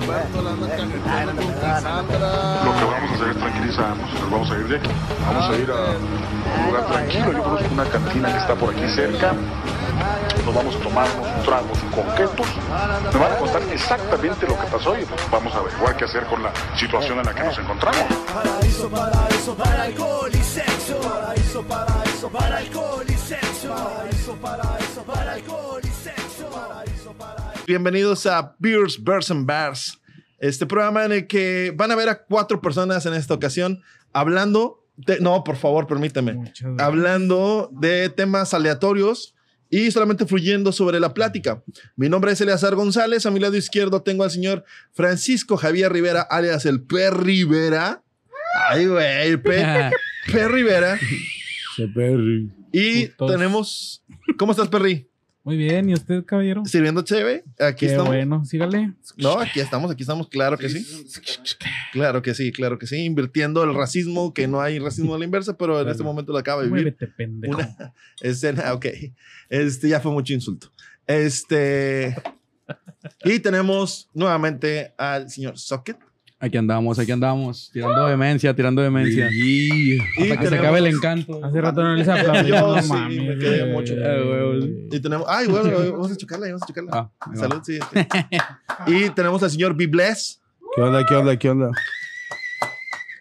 Lo que vamos a hacer es tranquilizarnos y nos vamos a ir de aquí. Vamos a ir a un lugar tranquilo. Yo conozco una cantina que está por aquí cerca. Nos vamos a tomar unos tragos coquetos. Me van a contar exactamente lo que pasó y pues, vamos a averiguar qué hacer con la situación en la que nos encontramos. Paraíso, paraíso para alcohol y sexo. Paraíso, paraíso para alcohol y sexo. Paraíso, paraíso para alcohol y sexo. Bienvenidos a Beers, Bears and Bars. Este programa en el que van a ver a cuatro personas en esta ocasión hablando de, no, por favor, gracias. Hablando de temas aleatorios y solamente fluyendo sobre la plática. Mi nombre es Eleazar González. A mi lado izquierdo tengo al señor Francisco Javier Rivera, alias el P. Rivera. Ay, güey, el P. P. Rivera. Se Perry. Y Putos. tenemos. ¿Cómo estás, Perry? Muy bien, ¿y usted, caballero? ¿Sirviendo cheve? Aquí Qué estamos. bueno, sígale. No, aquí estamos, aquí estamos, claro que sí. Claro que sí, claro que sí. Invirtiendo el racismo, que no hay racismo a la inversa, pero en este momento lo acaba de vivir. Muévete, pendejo. Una escena, ok. Este ya fue mucho insulto. Este. Y tenemos nuevamente al señor Socket. Aquí andamos, aquí andamos, tirando demencia, tirando demencia. Y Hasta que se acabe el encanto. Hace rato no les aplaudí. Yo no sí, mames. me quedé güey. mucho. Eh, güey. Y tenemos. Ay, bueno, vamos a chocarla, vamos a chocarla. Ah, va. Salud, sí. Y tenemos al señor Bibles. ¿Qué onda, qué onda, qué onda?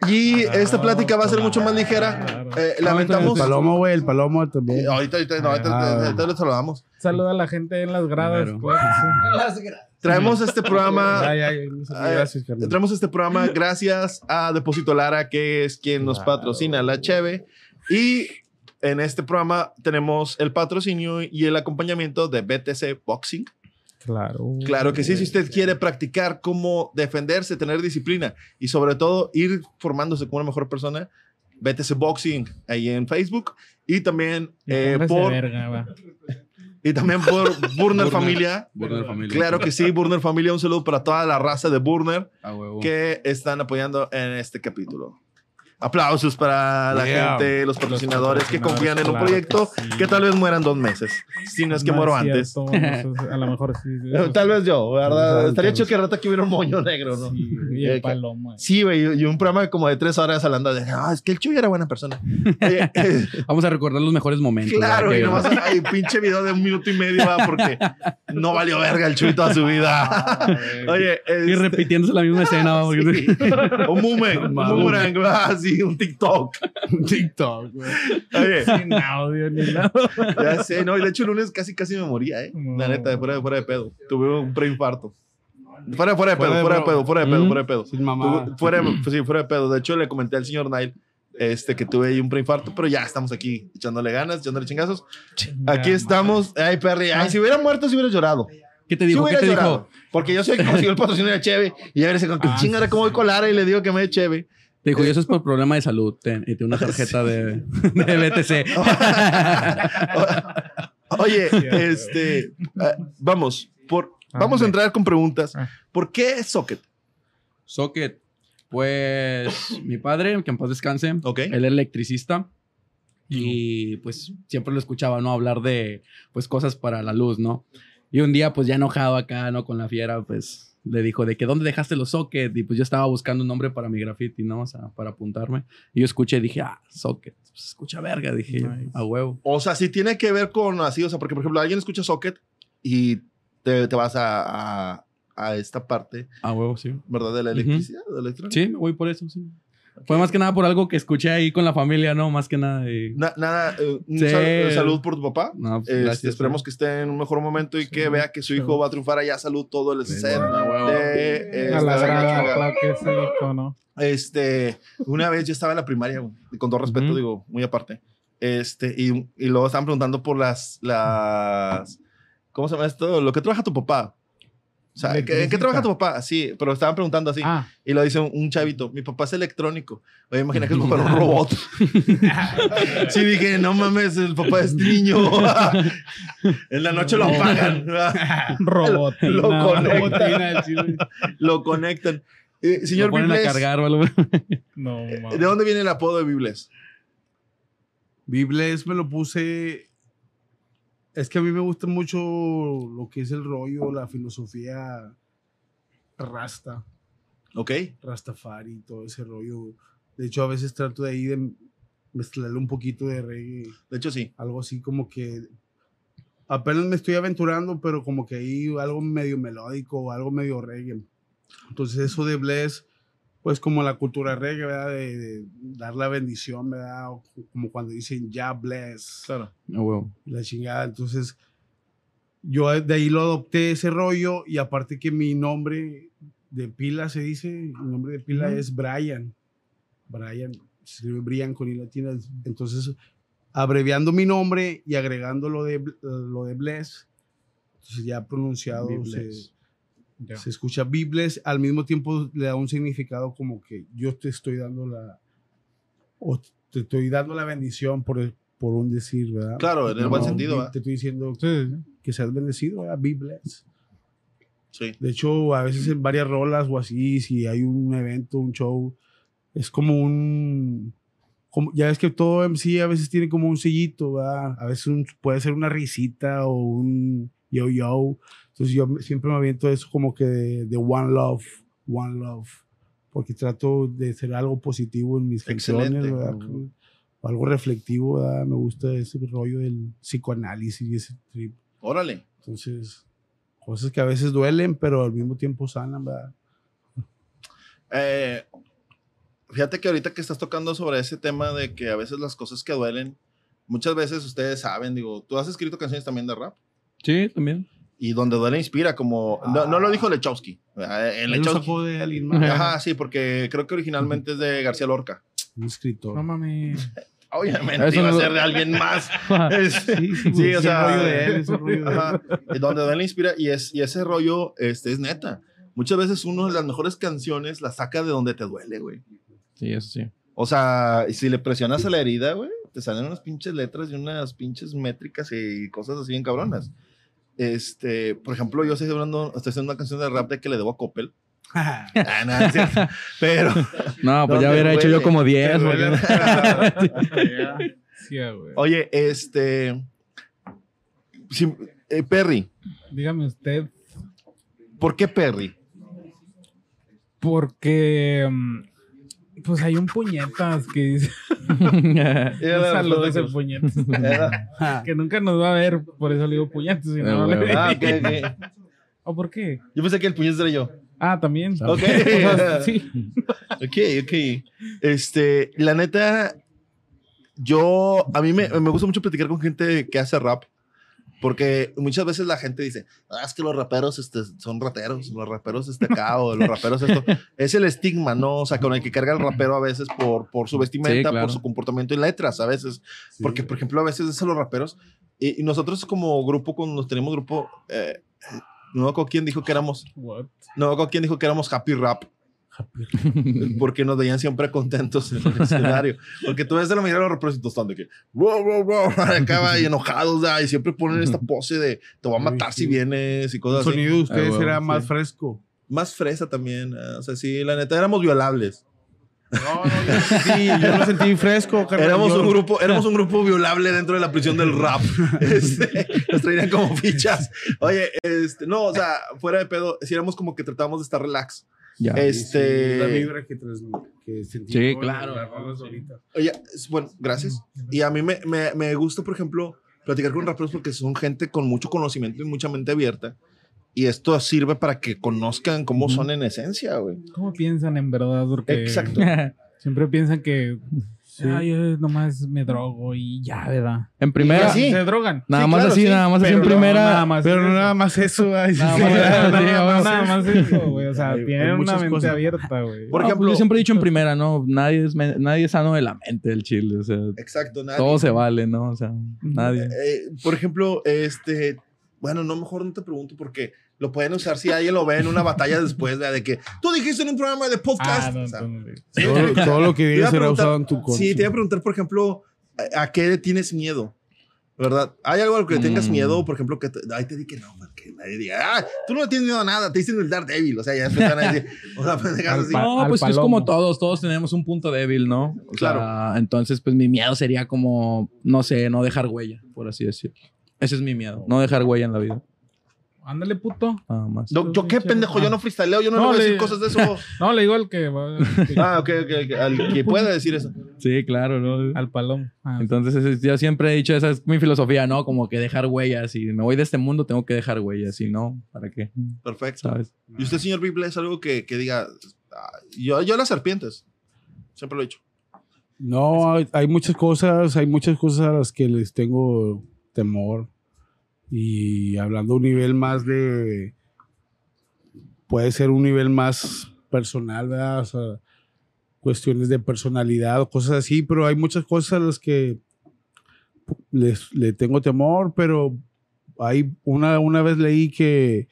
Y esta plática va a ser mucho más ligera. Eh, El lamentamos. palomo, güey, el palomo Eh, también. Ahorita, ahorita, no, ahorita, Ah. ahorita le saludamos. Saluda a la gente en las gradas. Claro que sí. Traemos este programa. Ay, ay, gracias, carnal. Traemos este programa gracias a Depósito Lara, que es quien nos patrocina la Cheve. Y en este programa tenemos el patrocinio y el acompañamiento de BTC Boxing. Claro. Claro que sí, si usted quiere practicar cómo defenderse, tener disciplina y sobre todo ir formándose como una mejor persona, BTC Boxing ahí en Facebook y también, eh, por, verga. Y también por Burner. Familia. Burner Familia. Claro que sí, Burner Familia, un saludo para toda la raza de Burner. Que están apoyando en este capítulo. Aplausos para la Yeah. gente, los patrocinadores que confían en un claro proyecto que sí. que tal vez mueran dos meses. Si no es que muero es antes. eso- A lo mejor sí. sí, Eh, Tal vez yo, ¿verdad? Estaría chido que rato que hubiera un moño negro, ¿no? Sí, y Eh, el palomo. Sí, güey, y un programa como de tres horas hablando de, ah, es que el Chuy era buena persona. Oye, eh, Vamos a recordar los mejores momentos. claro, ¿verdad? y nomás hay pinche video de un minuto y medio, va, porque no valió verga el Chuy toda su vida. Oye, Y este- repitiéndose la misma escena. Porque- Sí. Un boomerang, un boomerang, ah, sí, un TikTok. TikTok, güey. Oye, Sin audio ni nada. Ya sé, no, y de hecho el lunes casi casi me moría, ¿eh? No. La neta, de fuera, de fuera de pedo. Tuve un preinfarto. Fuera, fuera de pedo, Fuera de fuera de bro- pedo, fuera de pedo, Mm. fuera de pedo. Sin mamá. Tuve- fuera, de- pues sí, fuera de pedo. De hecho, le comenté al señor Nile este, que tuve ahí un preinfarto, pero ya estamos aquí echándole ganas, echándole chingazos. Aquí estamos. Ay, Perry, ay, si hubiera muerto, si hubiera llorado. ¿Qué te Si dijo? ¿Qué hubiera te llorado. dijo? Porque yo soy el que consiguió el patrocinio de Cheve. Y a ver, con que Ah, chingada, ¿cómo voy con Lara? Y le digo que me dé Cheve. Te dijo, y eso es por problema de salud. Ten, y te una tarjeta de, de BTC. Oye, este, eh, vamos, por, vamos a entrar con preguntas. Ah. ¿Por qué Socket? Socket. Pues mi padre, que en paz descanse, él era electricista. Y pues siempre lo escuchaba, ¿no? Hablar de, pues, cosas para la luz, ¿no? Y un día, pues, ya enojado acá, ¿no? Con la fiera, pues, le dijo de que, ¿dónde dejaste los socket? Y pues yo estaba buscando un nombre para mi graffiti, ¿no? O sea, para apuntarme. Y yo escuché y dije, ah, socket. Pues, escucha verga, dije yo, Nice. a huevo. O sea, si tiene que ver con así, o sea, porque por ejemplo, alguien escucha Socket y te, te vas a, a, a esta parte, A huevo, sí. ¿verdad? De la electricidad, de la electrónica. Sí, me voy por eso, sí. Fue más que nada por algo que escuché ahí con la familia, ¿no? Más que nada. y- Na- nada, eh, un Sí. sal- eh, salud por tu papá. No, pues, Este, gracias. esperemos que esté en un mejor momento y que vea que su hijo va a triunfar allá. Salud todo el set. De, eh. Este, una vez yo estaba en la primaria, con todo respeto, digo, muy aparte. Este, y, y luego estaban preguntando por las, las, ¿cómo se llama esto? Lo que trabaja tu papá. O sea, ¿en qué, en qué trabaja tu papá? Sí, pero estaban preguntando así. Ah, Y lo dice un, un chavito, mi papá es electrónico. Oye, imagina que el papá un robot. sí, dije, no mames, el papá es niño. en la noche lo apagan. robot. lo No, conectan. Lo conectan. Eh, señor Lo ponen a cargar o algo. No, ¿de mames. dónde viene el apodo de Bibles? Bibles me lo puse. Es que a mí me gusta mucho lo que es el rollo, la filosofía Rasta, Ok. Rastafari, todo ese rollo. De hecho, a veces trato de ahí de mezclarle un poquito de reggae, De hecho, sí. algo así como que apenas me estoy aventurando, pero como que ahí algo medio melódico o algo medio reggae. Entonces eso de bless, pues como la cultura reggae, ¿verdad? De, de dar la bendición, ¿verdad? O como cuando dicen ya bless. Claro. Huevo. la chingada. Entonces, yo de ahí lo adopté ese rollo y aparte que mi nombre de pila se dice, mi nombre de pila es Brian. Brian, se escribe Brian con i latina. Entonces, abreviando mi nombre y agregando lo de, lo de Bless, entonces ya pronunciado se, Ya. se escucha Bibles, al mismo tiempo le da un significado como que yo te estoy dando la, o te estoy dando la bendición por, por un decir, ¿verdad? Claro, en el buen sentido, ¿verdad? Te estoy diciendo sí. que seas bendecido, ¿verdad? Be blessed. Sí. De hecho, a veces en varias rolas o así, si hay un evento, un show, es como un... Como, ya ves que todo MC a veces tiene como un sellito, ¿verdad? A veces un- puede ser una risita o un yo-yo. Entonces yo siempre me aviento eso como que de, de One Love, One Love. Porque trato de ser algo positivo en mis canciones, algo reflectivo, ¿verdad? Me gusta ese rollo del psicoanálisis y ese trip. Órale. Entonces, cosas que a veces duelen, pero al mismo tiempo sanan, ¿verdad? Eh, fíjate que ahorita que estás tocando sobre ese tema de que a veces las cosas que duelen, muchas veces ustedes saben, digo, tú has escrito canciones también de rap Sí, también. y donde duele inspira, como, no, no lo dijo Lechowski. Él lo Lechowski. de alguien más, Ajá, sí, porque creo que originalmente es de García Lorca. un escritor. No mames. Obviamente Eso iba no a ser de alguien más. Es- Sí, sí, o es sea, el rollo de él, es el rollo de él. Ajá, donde duele inspira y, es, y ese rollo este, es neta. Muchas veces uno de las mejores canciones la saca de donde te duele, güey. Sí, eso sí. O sea, si le presionas a la herida, güey, te salen unas pinches letras y unas pinches métricas y cosas así bien cabronas. Este, por ejemplo, yo estoy hablando, estoy haciendo una canción de rap de que le debo a Coppel. Ah, no, es cierto. Pero, No, pues ¿Dónde ya hubiera hecho yo como 10. Te duele. porque- Sí, güey. oye, este, sí, eh, Perry, Dígame usted, ¿por qué Perry? porque mm, pues hay un puñetas que dice saludos respuesta ese que- puñetas que nunca nos va a ver, por eso le digo puñetas. si no, Ah, no le-. Ah, ok, ok. ¿O por qué? Yo pensé que el puñet era yo. Ah, también. Ok. Sí. Ok, ok. Este, la neta, yo, a mí me, me gusta mucho platicar con gente que hace rap, porque muchas veces la gente dice, ah, es que los raperos este, son rateros, los raperos este acá, o los raperos esto. Es el estigma, ¿no? O sea, con el que carga el rapero a veces por, por su vestimenta, Sí, claro. por su comportamiento y letras, a veces. Porque, por ejemplo, a veces es a los raperos, y, y nosotros como grupo, cuando nos tenemos grupo, eh, no acuerdo quién dijo que éramos, What? no acuerdo quién dijo que éramos happy rap porque nos veían siempre contentos en el escenario. Porque tú ves de la mayoría de los representantes están de que, wow, wow, wow, acaba y enojados, y siempre ponen esta pose de te voy a matar si vienes y El cosas así. sonido de ustedes Ah, era sí. más fresco. Más fresa también, ¿eh? o sea, sí, la neta, éramos violables. No, no, yo, sí, yo lo sentí fresco. carnal. Éramos un grupo, éramos un grupo violable dentro de la prisión del rap. Este, nos traían como fichas. Oye, este, no, o sea, fuera de pedo, si éramos como que tratábamos de estar relax. Ya. Este, La vibra que, que sentí. Sí, claro. Oye, bueno, gracias. Y a mí me, me, me gusta, por ejemplo, platicar con raperos porque son gente con mucho conocimiento y mucha mente abierta. Y esto sirve para que conozcan cómo son en esencia, güey. ¿Cómo piensan en verdad? Porque Exacto. siempre piensan que "Ay, yo nomás me drogo y ya, ¿verdad? En primera, Sí. Se drogan. nada Sí, más claro, así, sí, nada más así en no, primera. nada más Pero no nada más eso. ay, sí, Nada sí. más, sí, nada, vamos. nada más eso, güey. O sea, tienen una mente cosas. Por abierta, güey. No, ejemplo- ejemplo, yo siempre he dicho en primera, ¿no? Nadie es, me- nadie es sano de la mente del chile. O sea, Exacto. nadie. todo se vale, ¿no? O sea, nadie. Eh, por ejemplo, este, bueno, no, mejor no te pregunto porque lo pueden usar si alguien lo ve en una batalla después ¿verdad? de que tú dijiste en un programa de podcast. Ah, no, O sea, sí, Todo, todo lo que digas será usado en tu contra. Sí, te iba a preguntar, por ejemplo, ¿a, a qué le tienes miedo? ¿Verdad? ¿Hay algo al que le tengas Mm. miedo? Por ejemplo, que te, ahí te di que no, man, que nadie diga, ah, tú no le tienes miedo a nada, te dicen el Daredevil. O sea, ya empiezan a decir, o sea, pendejadas así. No, pues es como todos, todos tenemos un punto débil, ¿no? O Claro. sea, entonces, pues mi miedo sería como, no sé, no dejar huella, por así decirlo. Ese es mi miedo, no dejar huella en la vida. Ándale, puto. Nada más. No, yo qué pendejo, yo no freestyleo, yo no, le No, voy a decir cosas de eso. No, le digo al que va. que- ah, ok, ok, al que pueda decir eso. Sí, claro, ¿no? Al palomo. Ah, Entonces, ese- yo siempre he dicho, esa es mi filosofía, ¿no? Como que dejar huellas. Y me voy de este mundo, tengo que dejar huellas. Y no, ¿para qué? Perfecto. ¿Sabes? ¿Y usted, señor Bible, es algo que, que diga, ah, yo, yo las serpientes, siempre lo he dicho. No, hay, hay muchas cosas, hay muchas cosas a las que les tengo temor. Y hablando un nivel más de. Puede ser un nivel más personal, ¿verdad? O sea, cuestiones de personalidad o cosas así, pero hay muchas cosas a las que les, le tengo temor, pero hay una, una vez leí que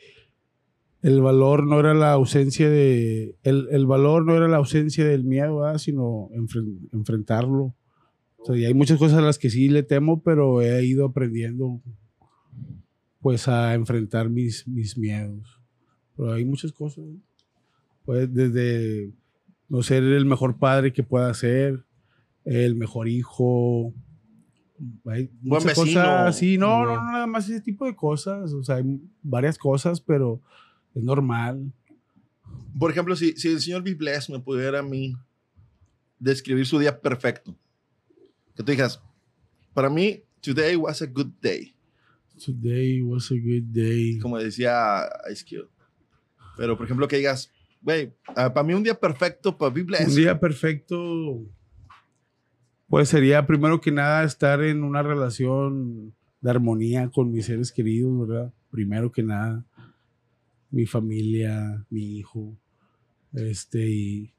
el valor no era la ausencia de el, el valor no era la ausencia del miedo ¿verdad? sino enfren- enfrentarlo o sea, y hay muchas cosas a las que sí le temo pero he ido aprendiendo pues a enfrentar mis, mis miedos. Pero hay muchas cosas ¿no? pues desde no ser el mejor padre que pueda ser el mejor hijo hay Buen muchas vecino. cosas así no, no no nada más ese tipo de cosas. O sea hay varias cosas pero es normal. Por ejemplo, si, si el señor Bibles me pudiera a mí describir su día perfecto, que tú digas, para mí, today was a good day, Today was a good day. como decía Ice Cube. Pero, por ejemplo, que digas, güey, ah, para mí un día perfecto para Bibles. Un día perfecto, pues sería primero que nada estar en una relación de armonía con mis seres queridos, ¿verdad? Primero que nada, mi familia, mi hijo, este, y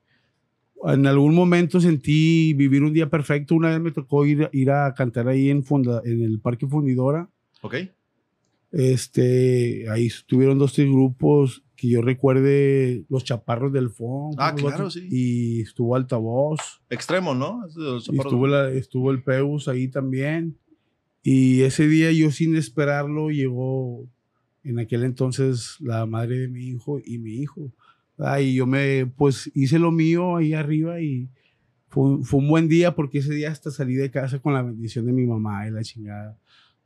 en algún momento sentí vivir un día perfecto. Una vez me tocó ir, ir a cantar ahí en, Funda- en el Parque Fundidora. ¿Ok? Este, ahí estuvieron dos, tres grupos que yo recuerde, los chaparros del fondo. Ah, claro, sí. Y estuvo altavoz. Extremo, ¿no? Los Y estuvo, la- estuvo el Peus ahí también. Y ese día yo sin esperarlo llegó en aquel entonces la madre de mi hijo y mi hijo. Ah, y yo me, pues hice lo mío ahí arriba y fue, fue un buen día porque ese día hasta salí de casa con la bendición de mi mamá y la chingada.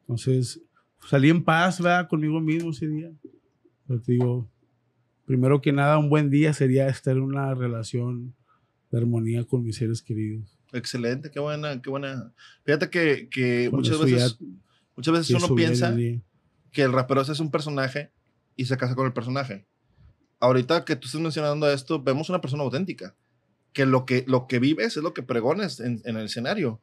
Entonces salí en paz, ¿verdad? Conmigo mismo ese día. Pero te digo, primero que nada, un buen día sería estar en una relación de armonía con mis seres queridos. Excelente, qué buena, qué buena. Fíjate que, que muchas veces, muchas veces uno piensa que el rapero es un personaje y se casa con el personaje. Ahorita que tú estás mencionando esto, vemos una persona auténtica, que lo que, lo que vives es lo que pregones en, en el escenario.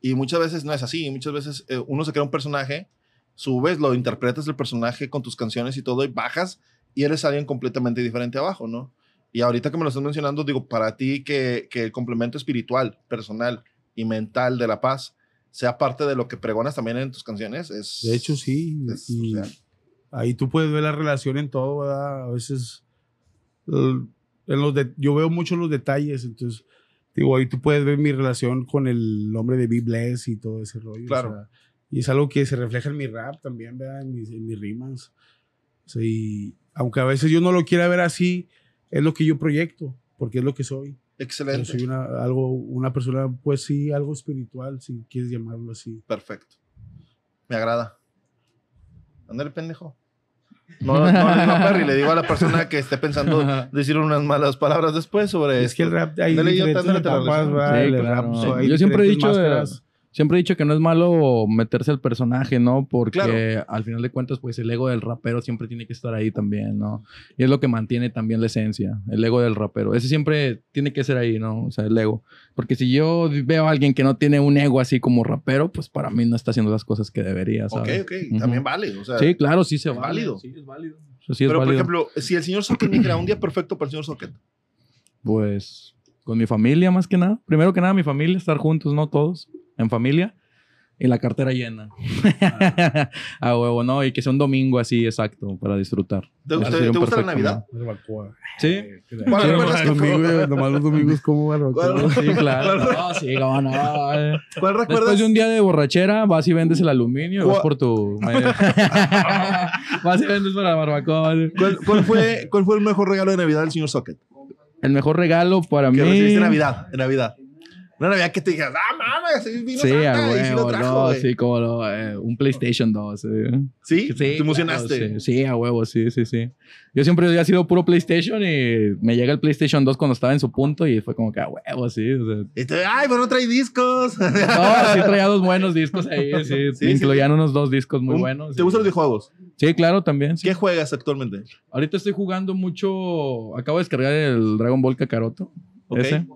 Y muchas veces no es así, muchas veces eh, uno se crea un personaje, subes, lo interpretas el personaje con tus canciones y todo, y bajas y eres alguien completamente diferente abajo, ¿no? Y ahorita que me lo estás mencionando, digo, para ti que, que el complemento espiritual, personal y mental de la paz sea parte de lo que pregonas también en tus canciones, es... De hecho, sí. es y real. ahí tú puedes ver la relación en todo, ¿verdad? A veces el- en los de- yo veo mucho los detalles, entonces digo, ahí tú puedes ver mi relación con el nombre de Be Bless y todo ese rollo. o Claro. sea, y es algo que se refleja en mi rap también, ¿verdad? En mis, en mis rimas. O sea, y aunque a veces yo no lo quiera ver así, es lo que yo proyecto, porque es lo que soy. Yo Excelente. soy una, algo, una persona, pues sí, algo espiritual, si quieres llamarlo así. Perfecto. Me agrada. Ándale, pendejo. No, no, no le digo a Perry, le digo a la persona que esté pensando decir unas malas palabras después sobre Es que el esto. rap hay Dale, Yo siempre he diferentes dicho, máscaras. Siempre he dicho que no es malo meterse al personaje, ¿no? Porque Claro. al final de cuentas, pues el ego del rapero siempre tiene que estar ahí también, ¿no? Y es lo que mantiene también la esencia, el ego del rapero. Ese siempre tiene que ser ahí, ¿no? O sea, el ego. Porque si yo veo a alguien que no tiene un ego así como rapero, pues para mí no está haciendo las cosas que debería, Ok, ¿sabes? ok. Ujú. También vale. O sea, Sí, claro, sí se es vale. válido. Sí, es válido. O sea, sí es pero, por válido. ejemplo, si el señor Socket dijera un día perfecto para el señor Socket. Pues con mi familia más que nada. Primero que nada mi familia, estar juntos, ¿no? Todos en familia. Y la cartera llena. a huevo, ¿no? Y que sea un domingo así, exacto, para disfrutar. ¿Te, Eso te- gusta la Navidad? Sí. ¿Cuál recuerdas que? Domingo, nomás los domingos como barbacoa. ¿Cuál- Sí, claro. No, sí, cómo no. eh. ¿Cuál recuerdas? Después de un día de borrachera, vas y vendes el aluminio y vas ¿Cuál- por tu... vas y vendes para la barbacoa. ¿Cuál, cuál fue, ¿Cuál fue el mejor regalo de Navidad del señor Socket? El mejor regalo para Que mí... recibiste en Navidad, en Navidad. Una Navidad que te digas, ah, mames, vino Sí, Santa a y sí lo trajo, no, güey. sí, como lo, eh, un PlayStation 2. eh. ¿Sí? Sí, ¿Te emocionaste? claro, sí, sí, a huevo, sí, sí, sí. Yo siempre había sido puro PlayStation y me llega el PlayStation 2 cuando estaba en su punto y fue como que a huevo, sí. o sea. Ay, pero no trae discos. No, sí traía dos buenos discos ahí, sí. Sí, incluían unos dos discos muy Un- buenos. ¿Te gustan los videojuegos? Sí, claro, también. ¿Qué juegas actualmente? Ahorita estoy jugando mucho. Acabo de descargar el Dragon Ball Kakaroto. Ok. Ese.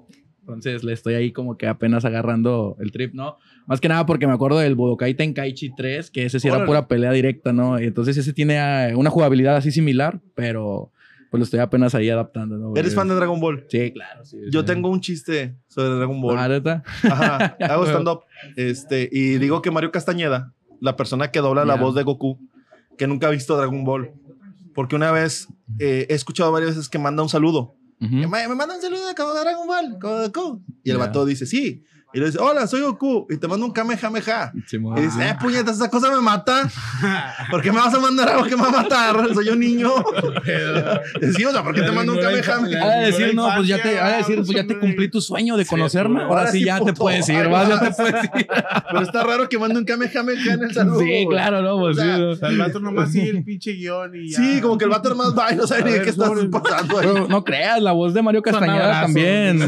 Entonces le estoy ahí como que apenas agarrando el trip, ¿no? Más que nada porque me acuerdo del Budokai Tenkaichi 3, que ese sí era Órale. pura pelea directa, ¿no? Y entonces ese tiene eh, una jugabilidad así similar, pero pues lo estoy apenas ahí adaptando, ¿no? ¿Eres fan de Dragon Ball? Sí, claro. Sí, Yo sí. tengo un chiste sobre Dragon Ball. Ah. Ajá, hago stand-up. Este, y digo que Mario Castañeda, la persona que dobla la Ya. voz de Goku, que nunca ha visto Dragon Ball. Porque una vez eh, he escuchado varias veces que manda un saludo. Ujú. Que Me, me manda un saludo como de Dragon Ball, Goku. Y el Ya. vato dice, sí. Y le dice, hola, soy Goku. Y te mando un Kamehameha. Simón. Y dice, eh, puñetas, esa cosa me mata. ¿Por qué me vas a mandar algo que me va a matar? Soy un niño. sí, o sea, ¿por qué te mando un Kamehameha? Ha de decir, no, pues ya te, decir, pues ya te cumplí tu sueño de conocerme. Ahora, ahora sí sí, ya te puedes ir, vas, ya te puedes ir. Pero está raro que mande un Kamehameha en el saludo. Sí, claro, no, pues O sea, sí. no. O sea, el vato nomás sigue el pinche guion y ya. Sí, como que el vato nomás va y no sabe ni qué estás pasando no creas, la voz de Mario Castañeda también.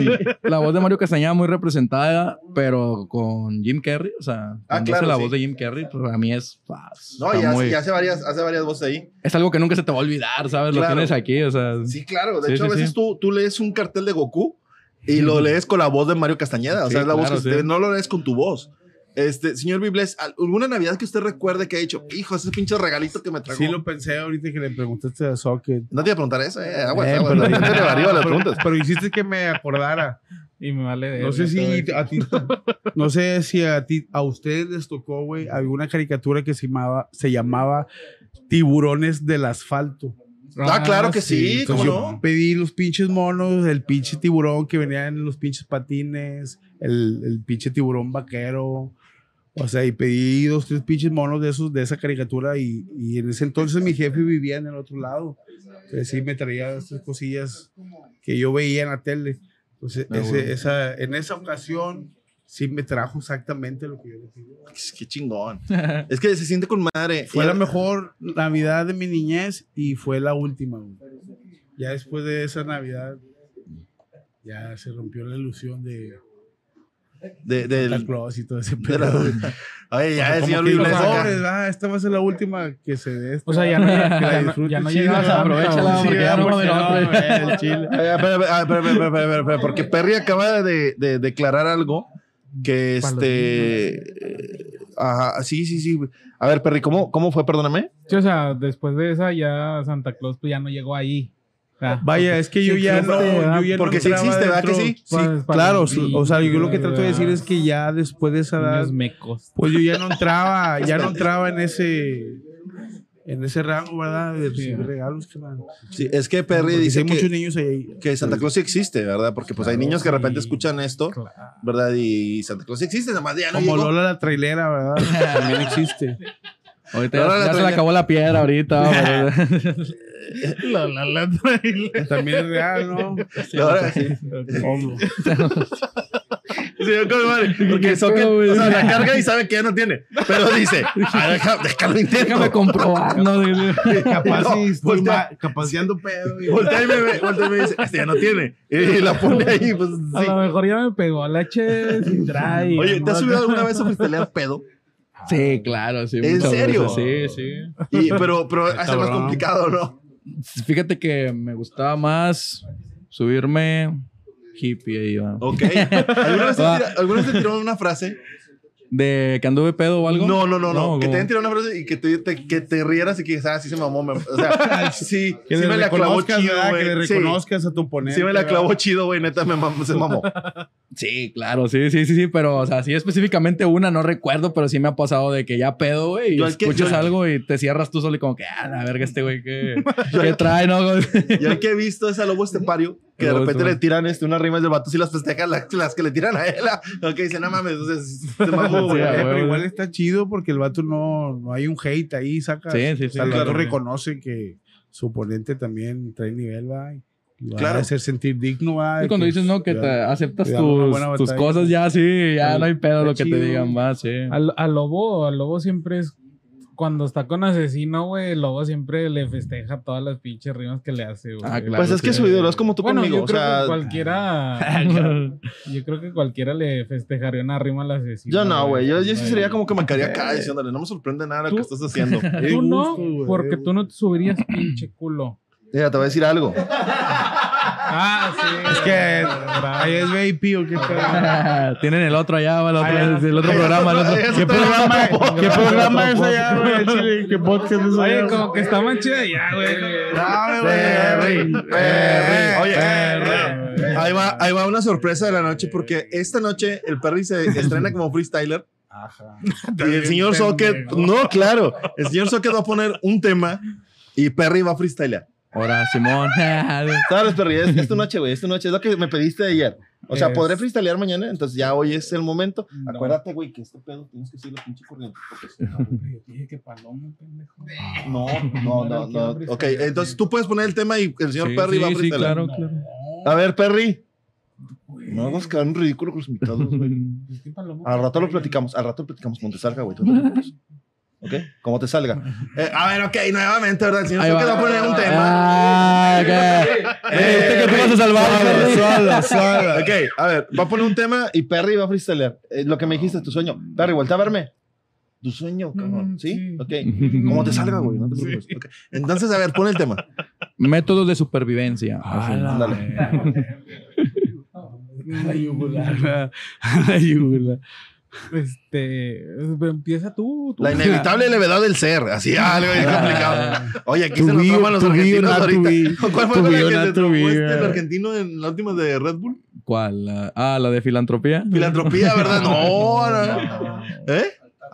La voz de Mario Castañeda muy representada, pero con Jim Carrey. O sea, cuando Ah, claro, hace la sí. voz de Jim Carrey, pues a mí es. ah, No, y hace, muy- y hace varias, hace varias voces ahí. Es algo que nunca se te va a olvidar, ¿sabes? Lo Claro. tienes aquí, o sea. Sí, claro. De Sí, hecho, sí, a veces sí. Tú, tú lees un cartel de Goku y lo lees con la voz de Mario Castañeda. O Sí, sea, es la voz claro, que usted sí. no lo lees con tu voz. Este, señor Bibles, ¿alguna Navidad que usted recuerde que ha dicho, hijo, ese pinche regalito que me trajo? Sí lo pensé ahorita que le preguntaste a Socket. No te iba a preguntar eso, eh. Aguas, Eh, aguas, pero- las pero, preguntas. pero hiciste que me acordara. Y me vale. No sé si a ti, no sé si a ti, a ustedes les tocó, güey, alguna caricatura que se llamaba, se llamaba Tiburones del Asfalto. Ah, claro que sí, ¿cómo Entonces yo no? pedí los pinches monos, el pinche tiburón que venía en los pinches patines, el, el pinche tiburón vaquero. O sea, y pedí dos, tres pinches monos de esos, de esa caricatura. Y, y en ese entonces mi jefe vivía en el otro lado. Entonces sí me traía estas cosillas que yo veía en la tele. Entonces, Ah, ese- bueno. esa, en esa ocasión sí me trajo exactamente lo que yo le pedí. Qué chingón. es que se siente con madre. Fue Y- la mejor Navidad de mi niñez y fue la última. güey. Ya después de esa Navidad, ya se rompió la ilusión de de, del- Santa Claus y todo ese de pedo. Oye, ya, el señor los acá. pobres, ah, esta va a ser la última que se dé. esta. O sea, ya no, Que ya, la ya no, disfrute ya no chido, llegaba ¿verdad? aprovechala, Sí, porque ya no a el chile. Espera, espera, ah, espera, espera, espera, espera, espera, porque Perry acaba de, de declarar algo que este. Ajá, sí, sí, sí. A ver, Perry, ¿cómo, cómo fue? Perdóname. Sí, o sea, después de esa ya Santa Claus pues ya no llegó ahí. Sea, Vaya, es que yo Sí ya existe, no. Yo ya no Porque sí entraba existe, ¿verdad que dentro- sí? Pues, para claro, los o sea, yo lo que trato de decir es que ya después de esa edad, mecos. pues yo ya no entraba, ya no entraba en ese. En ese rango, ¿verdad? De recibir Sí. regalos, carnal. Sí, es que Perry sí dice hay muchos que, niños ahí. que Santa Claus sí existe, ¿verdad? Porque pues hay niños que de repente sí. escuchan esto, Claro. ¿verdad? Y Santa Claus sí existe, nada más ya no Como llegó. Lola la trailera, ¿verdad? También existe. Ahorita Ahora ya, la ya se le acabó la piedra ahorita. La, la, la trailer. También es real, ¿no? Y ahora sí. ¿Cómo? Sí, yo Porque Socket, o sea, la carga y sabe que ya no tiene. Pero dice, "Ah, deja- déjalo intento. Déjame comprobar. No, Capaz No, sí estoy voltea. capaz sí ando pedo. y- Voltea y me ve, voltea y me dice, este ya no tiene. Y la pone ahí, pues A sí. lo mejor ya me pegó la che sin trae. Oye, ¿te has subido alguna vez a freestylear pedo? Sí, claro, sí. ¿En serio? veces, Sí, sí. Y, pero, pero hace más complicado, ¿no? Fíjate que me gustaba más subirme hippie ahí, va. Ok. ¿Alguna vez, te, Va. tira- ¿alguna vez te tiraron una frase? ¿De que anduve pedo o algo? No, no, no, no. que te hayan tirado una frase y que te, te- que te rieras y que ah, sí se mamó. me- o sea, sí, Que sí me la clavó reconozcas, chido, ¿verdad? Que le güey. Sí, reconozcas a tu oponente. sí me la clavó chido, güey. Neta, me mamó, se mamó. Sí, claro, sí, sí, sí, sí, pero, o sea, sí específicamente una, no recuerdo, pero sí me ha pasado de que ya pedo, güey, y Yo es que- escuchas yo- algo y te cierras tú solo y como que, ah, la verga, este güey, ¿qué, qué trae, no? Yo el que he visto es a Lobo Estepario, que de repente le tiran este, unas rimas del vato y las festejan las, las que le tiran a él. ah, Lo que dice, no mames, se mamó, güey. Sí, Eh, pero igual está chido porque el vato no, no hay un hate ahí, saca. Sí, sí, O sí, sea, el vato claro. reconoce que su oponente también trae nivel, va. Y Claro. a hacer sentir digno, va. Y cuando que- dices, no, que te aceptas tus, cosas, ya sí, ya no hay pedo lo que te digan más, sí. Al, al lobo, al lobo siempre es. Cuando está con asesino, güey, el lobo siempre le festeja todas las pinches rimas que le hace, güey. Ah, claro. Pues es que su ídolo es como tú bueno, conmigo. yo O creo sea, que cualquiera. yo creo que cualquiera le festejaría una rima al asesino. yo no, güey. Yo, yo sí sería como que me quedaría acá diciéndole, no me sorprende nada lo que estás haciendo. Tú no, porque tú no te subirías, pinche culo. Mira, te voy a decir algo. Ah, sí. Es que ahí es VIP o qué pedo. Tienen el otro allá, el otro, el otro programa. el otro- ¿Qué programa. ¿qué programa es allá, güey? Chile? ¿Qué podcast es allá? Oye, como que está más chida ya, güey. Dame, Perry, güey. Perry. Oye, Perry. ahí va, ahí va una sorpresa de la noche porque esta noche el Perry se estrena como freestyler Ajá. y el señor Socket, no, claro, el señor Socket va a poner un tema y Perry va a freestylear. Ahora, Simón. ¿Sabes, Perry? Es, es tu noche, güey, es tu noche, es lo que me pediste ayer. O sea, Es- podré freestylear mañana, entonces ya hoy es el momento. No. Acuérdate, güey, que este pedo tienes que seguir la pinche corriente. no- Yo dije que paloma, pendejo. No, no, no, no. Ok, entonces tú puedes poner el tema y el señor Sí, Perry va a sí, sí, freestylear. claro, claro. A ver, Perry. No vamos a quedar en ridículo con los invitados, güey. Al rato lo platicamos, al rato lo platicamos como te salga, güey. tú no te preocupes. ¿Ok? Como te salga. Eh, a ver, ok, nuevamente, ¿verdad? Ahí Socket va a poner un tema. Ah, ok. Eh, usted que tú vas a salvar. Perry. Suala, suala. Ok, a ver, va a poner un tema y Perry va a freestylear. Eh, lo que me dijiste, tu sueño. Perry, vuelta a verme. Tu sueño, cabrón. Mm, ¿Sí? sí. Ok. Como te salga, güey. No te preocupes. Ok. Entonces, a ver, pon el tema. Métodos de supervivencia. Ah, Dale. La yugular. La yugular. Este. Empieza tú. tú. La inevitable levedad del ser. Así, algo bien complicado. Oye, aquí To se nos toman los argentinos ahorita. ¿Cuál fue la que se este, el eh. argentino en la última de Red Bull? ¿Cuál? Ah, la de filantropía. Filantropía, ¿verdad? No, no. ¿Eh?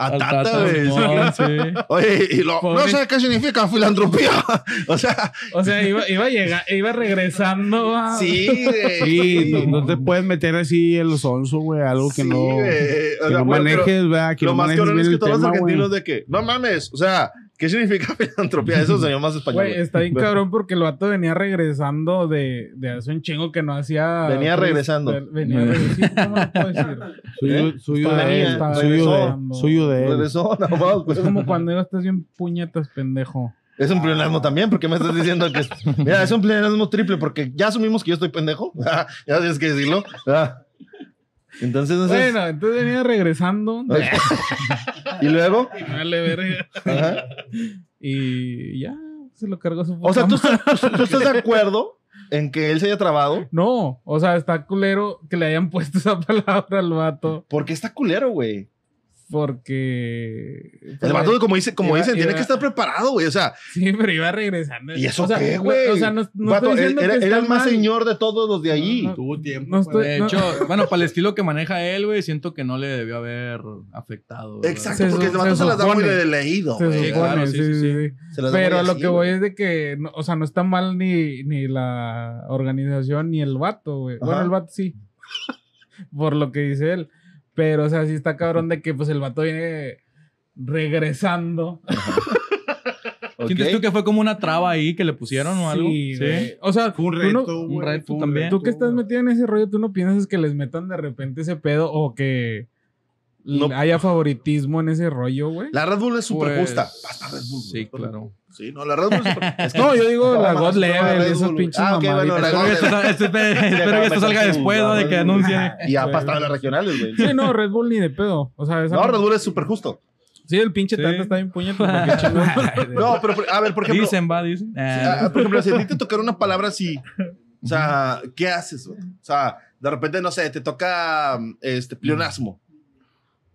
Al Atata, Tata, güey. Sí. Oye, y lo, no sé qué significa filantropía. o sea, O sea, iba, iba, a llegar, iba regresando a. sí, güey. Sí, no, no te puedes meter así en los onzo, güey. Algo que Sí, no, güey. O que sea, no bueno, pero manejes, ¿verdad? Que Lo no más manejes bien es que todos los güey. argentinos de que, no mames, o sea, ¿qué significa filantropía? Eso sería más español. Güey, está bien cabrón porque el vato venía regresando de, de hace un chingo que no hacía. Venía pues, regresando. Venía regresando. ¿Cómo lo puedo decir? Suyo, ¿Eh? suyo de Suyo de, regresando. suyo de él. Regresó, pues. Es como cuando estás bien puñetas, pendejo. Es un pleonasmo también, porque me estás diciendo que es. Mira, es un pleonasmo triple, porque ya asumimos que yo estoy pendejo. ya tienes que decirlo. Ah. Entonces, no sé. Bueno, entonces venía regresando. y luego. Vale, verga. Ajá. Y ya se lo cargó su O sea, ¿tú puta estás, tú- tú estás de acuerdo en que él se haya trabado. No, o sea, está culero que le hayan puesto esa palabra al vato. Porque está culero, güey. Porque. El vato, como, dice, como Iba- dicen, tiene iba- que estar preparado, güey. O sea, Sí, pero iba regresando. ¿y eso O sea, qué, güey? O sea, no, no Vato, estoy él- diciendo era, que era está el más mal. señor de todos los de allí. No, no. Tuvo tiempo. No estoy- De no- hecho, bueno, para el estilo que maneja él, güey, siento que no le debió haber afectado. ¿verdad? Exacto, Se porque el vato se se las da muy de leído, Se supone, claro, sí, sí, sí, sí, sí. Se las da Pero lo así, que voy es de que, no- o sea, no está mal ni, ni la organización ni el vato, güey. Bueno, el vato sí. Por lo que dice él. Pero, o sea, sí está cabrón de que, pues, el vato viene regresando. ¿Sientes Ok. tú que fue como una traba ahí que le pusieron o algo? Sí. O sea, Fue un tú reto, no- un también. Tú que estás metido en ese rollo, tú no piensas que les metan de repente ese pedo o que No. haya favoritismo en ese rollo, güey. La Red Bull es súper Pues, justa. Basta Red Bull. Sí, claro. Sí, no, la Red Bull es No, yo digo la God Level, esos pinches Ah, bueno, Espero que esto, salga después, ¿no? De que anuncie. Y ha pasado en las regionales, güey. Sí, no, Red Bull ni de pedo. O sea, No, Red Bull es súper justo. Sí, el pinche Sí. Tata está bien puñeto. porque chingón. No, pero a ver, por ejemplo, Dicen, va, dicen. Ah, ah, por ejemplo, si a ti te tocara una palabra así, o sea, ¿qué haces? O sea, de repente, no sé, te toca este pleonasmo.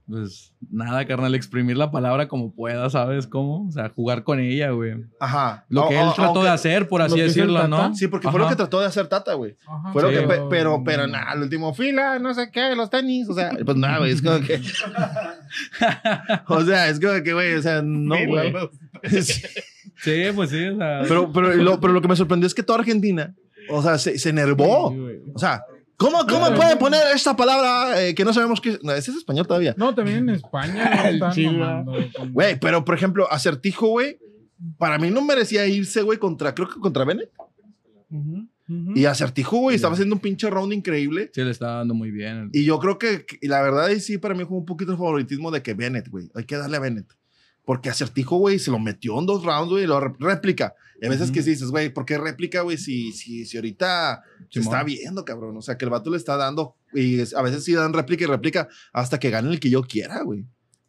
Pues nada, carnal, exprimir la palabra como pueda, ¿sabes cómo? O sea, jugar con ella, güey. Ajá. Lo que él trató de hacer, por así decirlo. ¿no? Sí, porque fue lo que trató de hacer Tata, güey. Ajá. Fue lo que, pe- pero, pero nada, el último fila, no sé qué, los tenis, o sea, pues nada, güey, es como que. o sea, es como que, güey, o sea, no, güey. Sí. Pues sí, o sea. Pero, pero, lo, pero lo que me sorprendió es que toda Argentina, o sea, se, se enervó. O sea, ¿cómo, cómo puede poner esta palabra eh, que no sabemos qué es? No, ese es español todavía. No, también en España. güey, pero por ejemplo, Acertijo, güey, para mí no merecía irse, güey, contra, creo que contra Bennett. Y Acertijo, güey, estaba haciendo un pinche round increíble. Sí, le está dando muy bien. Y yo creo que, que- y la verdad, ahí sí, para mí fue un poquito el favoritismo de que Bennett, güey. Hay que darle a Bennett. Porque Acertijo, güey, se lo metió en dos rounds, güey, y lo réplica. Y a veces que sí dices, güey, ¿por qué réplica, güey? Si, si, si ahorita se Simón. está viendo, cabrón. O sea, que el vato le está dando. Y a veces sí dan réplica y réplica hasta que gane el que yo quiera, güey.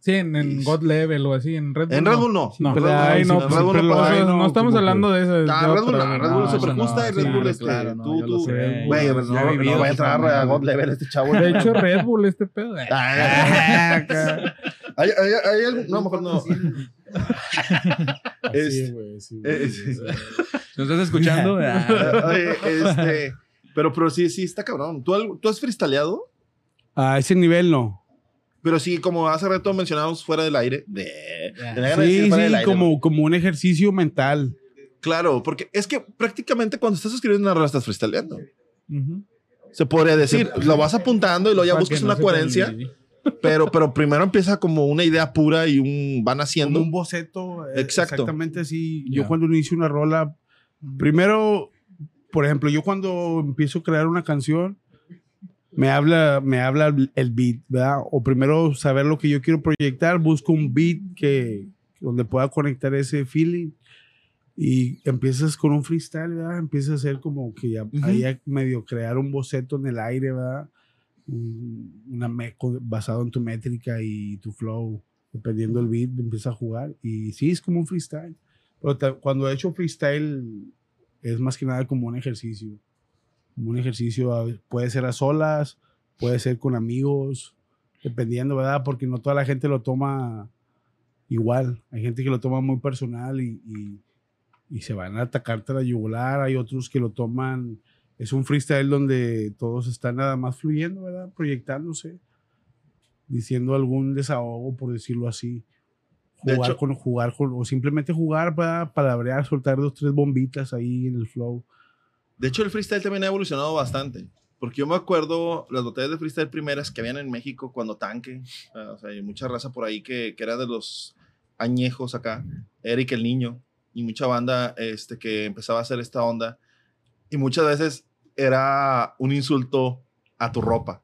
Sí, en, en Y- God Level o así, en Red Bull. En Red Bull no. No, hay, no. no, En Red Bull siempre no lo pasa. hay, no, no, estamos como hablando de eso. es Ah, Red Bull. Red Bull No, super justa no, y Red Bull este. claro, no, tú, tú. Güey, no, no, vivido no va a entrar a. God Level este chavo. De hecho, Red Bull, este pedo. Ah, hay, hay, hay algo. No, mejor no. Este, sí, eh, güey, sí. o sea, ¿No estás escuchando? Ah. Oye, este. Pero, pero sí, sí, está cabrón. ¿Tú, ¿Tú has freestyleado? A ese nivel no. Pero sí, como hace rato mencionábamos fuera del aire. De, ganas de decir Sí, fuera sí, del aire, como, como un ejercicio mental. Claro, porque es que prácticamente cuando estás escribiendo una rola estás freestyleando. Ujú. Se podría decir, lo vas apuntando y luego ya Para buscas no una coherencia, pero, pero primero empieza como una idea pura y un van haciendo. Como un boceto. eh, Exacto. Exactamente así. Ya. Yo cuando inicio una rola, primero, por ejemplo, yo cuando empiezo a crear una canción, me habla, me habla el beat, ¿verdad? O primero saber lo que yo quiero proyectar, busco un beat que donde pueda conectar ese feeling y empiezas con un freestyle, ¿verdad? Empiezas a hacer como que ya ahí a medio crear un boceto en el aire, ¿verdad? Un- Una basado en tu métrica y tu flow, dependiendo del beat, empieza a jugar y sí es como un freestyle. Pero cuando he hecho freestyle es más que nada como un ejercicio. Como un ejercicio a- puede ser a solas, puede ser con amigos, dependiendo, ¿verdad? Porque no toda la gente lo toma igual. Hay gente que lo toma muy personal y, y- y se van a atacarte la yugular. Hay otros que lo toman. Es un freestyle donde todos están nada más fluyendo, ¿verdad? Proyectándose, diciendo algún desahogo, por decirlo así. De Jugar hecho- con, jugar con, o simplemente jugar para palabrear, soltar dos, tres bombitas ahí en el flow. De hecho, el freestyle también ha evolucionado bastante. Porque yo me acuerdo las batallas de freestyle primeras que habían en México cuando Tanque, ah, o sea, hay mucha raza por ahí que, que era de los añejos acá, Eric el Niño, y mucha banda este, que empezaba a hacer esta onda. Y muchas veces era un insulto a tu ropa.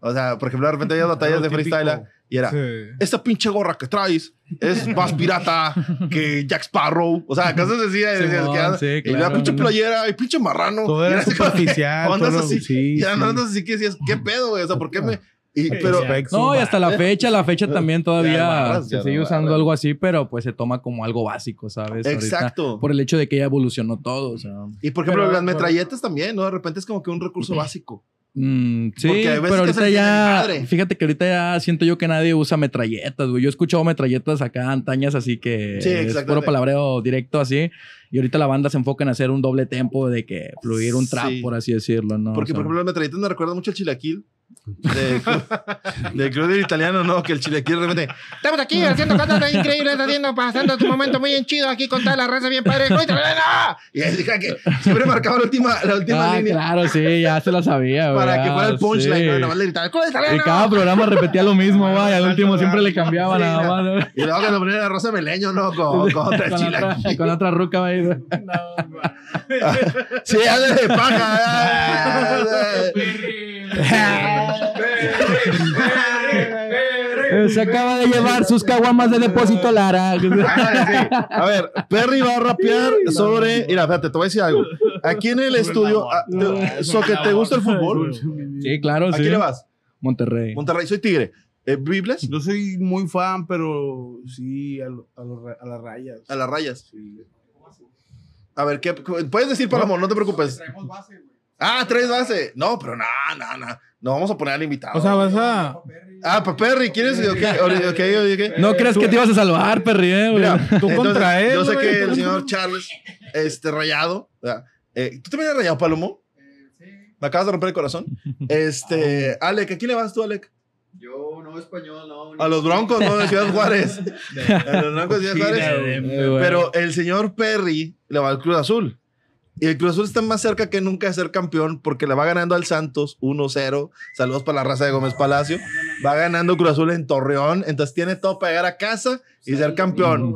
O sea, por ejemplo, de repente había batallas de freestyle y era, Sí. esta pinche gorra que traes es más pirata que Jack Sparrow. O sea, cosas así. de- de- Simón, que sí, Y la pinche playera, y pinche marrano. Todo Y era superficial. Ondas todo- así. sí, y sí. ondas así que decías, ¿qué pedo, güey? O sea, ¿por qué me...? Y, pero. No, y hasta la fecha, la fecha también todavía barras, se sigue barras. usando algo así, pero pues se toma como algo básico, ¿sabes? Ahorita, exacto. por el hecho de que ya evolucionó todo, o sea. Y por ejemplo, Pero- las metralletas también, ¿no? De repente es como que un recurso básico. Mm, sí, pero ahorita ya, fíjate que ahorita ya siento yo que nadie usa metralletas, güey. Yo he escuchado metralletas acá antañas, así que Sí, es puro palabreo directo así. Y ahorita la banda se enfoca en hacer un doble tempo de que fluir un trap, Sí. por así decirlo, ¿no? Porque, O sea, por ejemplo, las metralletas me recuerdan mucho al chilaquil. De, del club del italiano, ¿no? Que el chilaquil de repente... Estamos aquí haciendo cosas increíbles, haciendo, pasando tu momento muy en chido aquí con toda la raza bien padre. ¡Uy, ¡Ah! Y ahí dije que siempre marcaba la última, la última Ah, línea claro, sí, ya se la sabía, güey. para que fuera el ah, punchline. sí. ¿no? Le gritaba, "¡Club italiano!". Y cada programa repetía lo mismo, güey. Al último siempre le cambiaba Sí, nada no. más. ¿no? Y luego cuando ponían a Rosa Meleño, ¿no? Con, con otra con, chilaquil. otra, con otra ruca va a ir. Sí, hazle de paja. Se acaba de llevar sus caguamas de depósito Lara. A ver, Perry va a rapear sobre. Mira, fíjate, te voy a decir algo. Aquí en el estudio, ah, te- so que te gusta el fútbol. Sí, claro, ¿A sí. quién le vas? Monterrey. Monterrey, soy Tigre. Eh, ¿Bibles? No soy muy fan, pero sí a, lo- a, a las rayas. A las rayas. Sí. A ver, ¿qué? Puedes decir para amor, no te preocupes. Ah, tres base. No, pero no, no, no. No vamos a poner al invitado. O sea, vas a. ah, para Perry, ¿quieres? ¿No crees que te ibas a salvar, Perry? eh? Mira, Tú entonces, contra él, Yo sé que el señor Charles, este, rayado. Eh, ¿Tú también eres rayado, Palomo? Me acabas de romper el corazón. Este, Alec, ¿a quién le vas tú, Alec? Yo no español, no. A los Broncos, ¿no? De Ciudad Juárez. A los Broncos de Ciudad Juárez. Pero el señor Perry le va al Cruz Azul. Y el Cruz Azul está más cerca que nunca de ser campeón porque le va ganando al Santos 1-0. Saludos para la raza de Gómez Palacio. Va ganando Cruz Azul en Torreón. Entonces tiene todo para llegar a casa y ser campeón.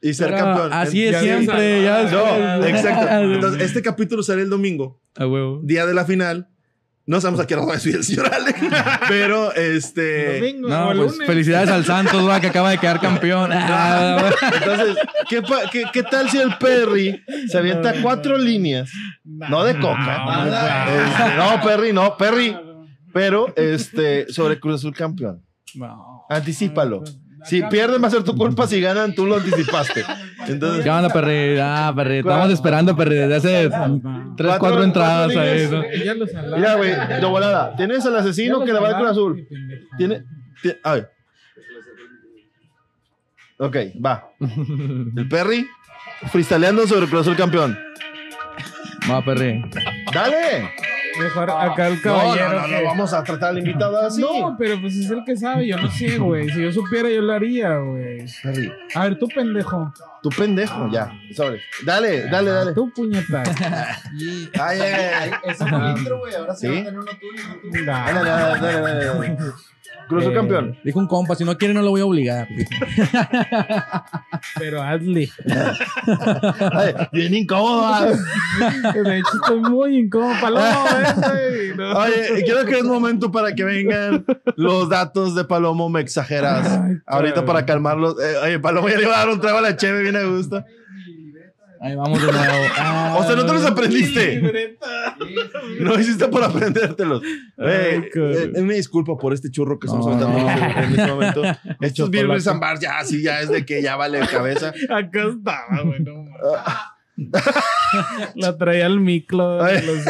Y ser Pero campeón. Así es Ya siempre. Ya No, exacto. Entonces, este capítulo sale el domingo, A huevo. día de la final. No sabemos a qué hora va a subir el señor Alex, pero este. Domingo No, pues lunes. felicidades al Santos, va, que acaba de quedar campeón. Ah, Entonces, ¿qué, pa- qué, qué tal si el Perry se avienta cuatro líneas? No de coca. Este, no, Perry, no, Perry. Pero este, sobre Cruz Azul campeón. Anticípalo. Si pierden va a ser tu culpa, si ganan tú lo anticipaste. Entonces, ¿Qué onda, Perri? Ah, Perri, estamos esperando, Perri, desde hace tres, Cuatro- cuatro entradas cuatro ahí. ¿no? Ya güey, de volada. Tienes al asesino que le va al Cruz Azul. Tiene, ti- a ver. Ok, va. El Perry freestyleando sobre Cruz Azul campeón. Va, Perri. Dale. Mejor acá el caballero. no, no, que- no, vamos a tratar al invitado así. No, pero pues es el que sabe. Yo no sé, güey. Si yo supiera, yo lo haría, güey. A ver, tú, pendejo. tu pendejo, ya. Sobre. Dale, dale, dale. Tú, puñeta. Y Ay, ay, ay. ese fue el intro, güey. Ahora ¿Sí? va a tener uno tuyo. Dale, dale, dale, dale, Azul Eh, campeón. Dijo un compa, si no quiere no lo voy a obligar. Pero hazle. Ay, bien incómodo. ah. De hecho, estoy muy incómodo. Palomo, ven. No. Oye, creo que es momento para que vengan los datos de Palomo me exageras. Ay, Ahorita para calmarlos. Eh, oye, Palomo ya le va a dar un trago a la cheve bien a gusto. Ahí vamos de nuevo. Ah, O sea, no te los aprendiste. Libreta. No hiciste por aprendértelos. Ay, Eh, cabrón. eh, una disculpa por este churro que estamos aventando no. en este momento. Estos and Bars ya, sí, ya es de que ya vale cabeza. Acá estaba, güey. No, mames. La traía al micro. Los...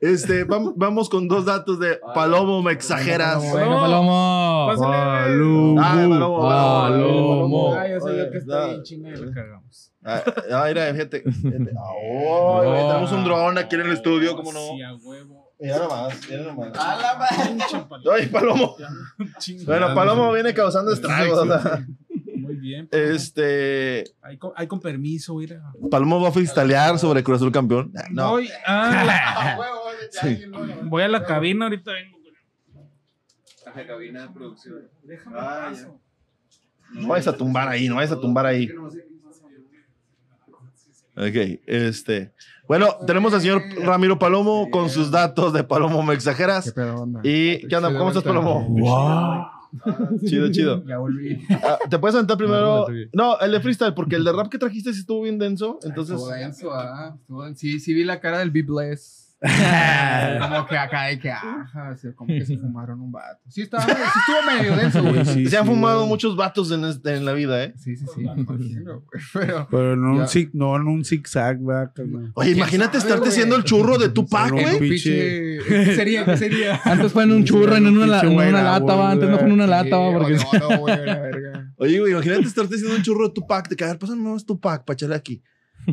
Este, vam- vamos con dos datos de Palomo me exageras. Venga, Palomo. Pásale. Palomo. Ah, Palomo. Palomo. Ah, yo sabía que está Ah, bien chinga y lo cagamos. Ah, ah, mira, fíjate. fíjate. Ah, oh, tenemos un dron aquí en el estudio, ¿cómo no? Sí, a huevo. Mira nomás, mira nomás. A la madre. Palomo. Ay, Palomo. Bueno, Palomo viene causando estragos. Muy bien. Este. Hay con, hay con permiso, mira. Palomo va a freestylear sobre Cruz Azul campeón. No. Voy, ah, A Sí. voy a la cabina, ahorita vengo. Ajá, cabina de producción. Déjame Ah. No vayas a tumbar ahí, no vayas a tumbar ahí. Ok, este. Bueno, tenemos al señor Ramiro Palomo con sus datos de Palomo Me Exageras. ¿Y qué onda? ¿Cómo estás, Palomo? Chido, chido. Ya volví. Ah, ¿Te puedes aventar primero? No, el de freestyle, porque el de rap que trajiste sí estuvo bien denso. Entonces, Estuvo denso, ah, estuvo denso. Sí, sí vi la cara del Be Bless. como que acá de que, ajá, sí, como que se fumaron un vato. Sí, estaba, sí estuvo medio denso, güey. Sí, se han sí, fumado güey. muchos vatos en, este- en la vida, ¿eh? sí, sí, imagino, güey. Pero, Pero un zig, no en un zigzag, ¿verdad? carnal? Oye, imagínate sabe, estarte güey? haciendo el churro de Tupac, Solo en güey. pinche. ¿Qué sería? ¿Qué sería? Antes fue en un churro, en una, la- en una güey, lata, va. Antes no fue en una lata, va. Porque... Sí, no, no, güey, la verga. Oye, güey, imagínate estarte haciendo un churro de Tupac. De que, a ver, pásame más Tupac para echarle aquí.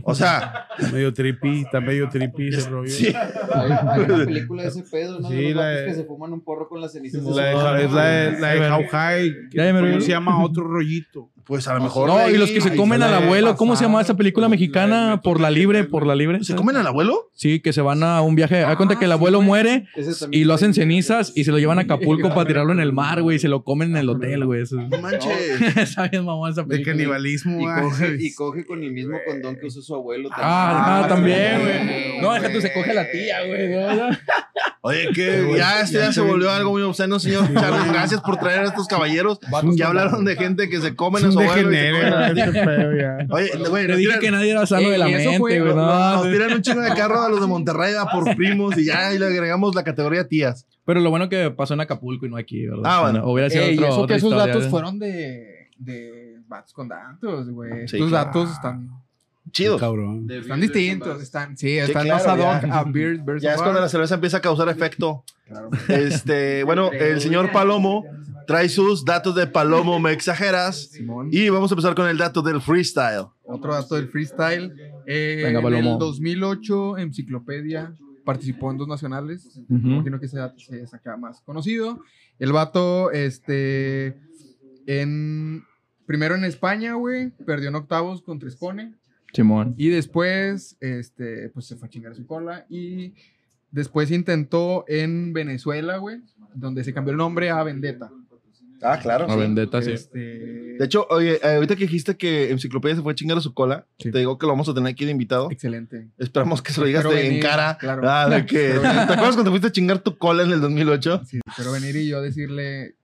O sea, Está medio trippy, está medio trippy ese rollo. sí. Hay, hay una película de ese pedo, ¿no? Sí, de los la de- que se fuman un porro con las cenizas de La de, la de, la de How High. Me ¿Cómo se llama otro rollito? Pues a lo mejor. No, de y los que se comen al abuelo, ¿cómo se llama esa película mexicana? Por la libre, por la libre. ¿Se comen al abuelo? Sí, que se van a un viaje. Haz cuenta que el abuelo muere también y lo hacen cenizas y se lo llevan a Acapulco para tirarlo en el mar, güey, y se lo comen en el hotel, güey. Eso. No manches. Esa bien mamá esa De película. canibalismo. Y ah. coge, y coge con el mismo condón que usó su abuelo. Ah, ah, también, güey. No, deja tú, se coge la tía, güey. ¿no? Oye, que ya este ya se volvió algo muy obsceno, señor Charles. Gracias por traer a estos caballeros. Ya hablaron de gente que se comen a su se degenere, a-. Este pedo ya. Oye, güey, Le nos dije tiran- que nadie era sano de la mente, güey. no, No, nos tiran un chingo de carro a los de Monterrey va por primos y ya y le agregamos la categoría tías. Pero lo bueno que pasó en Acapulco y no aquí, ¿verdad? Ah, bueno. Hubiera sido otro, eso otra que esos historia, datos ¿eh? fueron de, de vatos con datos, güey. Sí, Estos claro. datos están, Chido. Cabrón. Están distintos. Están, sí, están claro, más ad hoc a Beard versus Ya es cuando la cerveza empieza a causar efecto. Este, bueno, el señor Palomo trae sus datos de Palomo, me exageras. Simón. Y vamos a empezar con el dato del freestyle. Otro dato del freestyle. Eh, Venga, en Palomo. el 2008, Enciclopedia participó en dos nacionales. Ujú. Imagino que ese dato se es acá más conocido. El vato, este, en, primero en España, güey, perdió en octavos contra Escone. Simón. Y después, este, pues se fue a chingar su cola. Y después intentó en Venezuela, güey, donde se cambió el nombre a Vendetta. Ah, claro. A sí. Vendetta, sí. Este, De hecho, oye, eh, ahorita que dijiste que Enciclopedia se fue a chingar a su cola, Sí. te digo que lo vamos a tener aquí de invitado. excelente. Esperamos que se lo digas de- en cara. claro. Ah, de que, ¿Te acuerdas cuando fuiste a chingar tu cola en el 2008? Sí, pero venir y yo decirle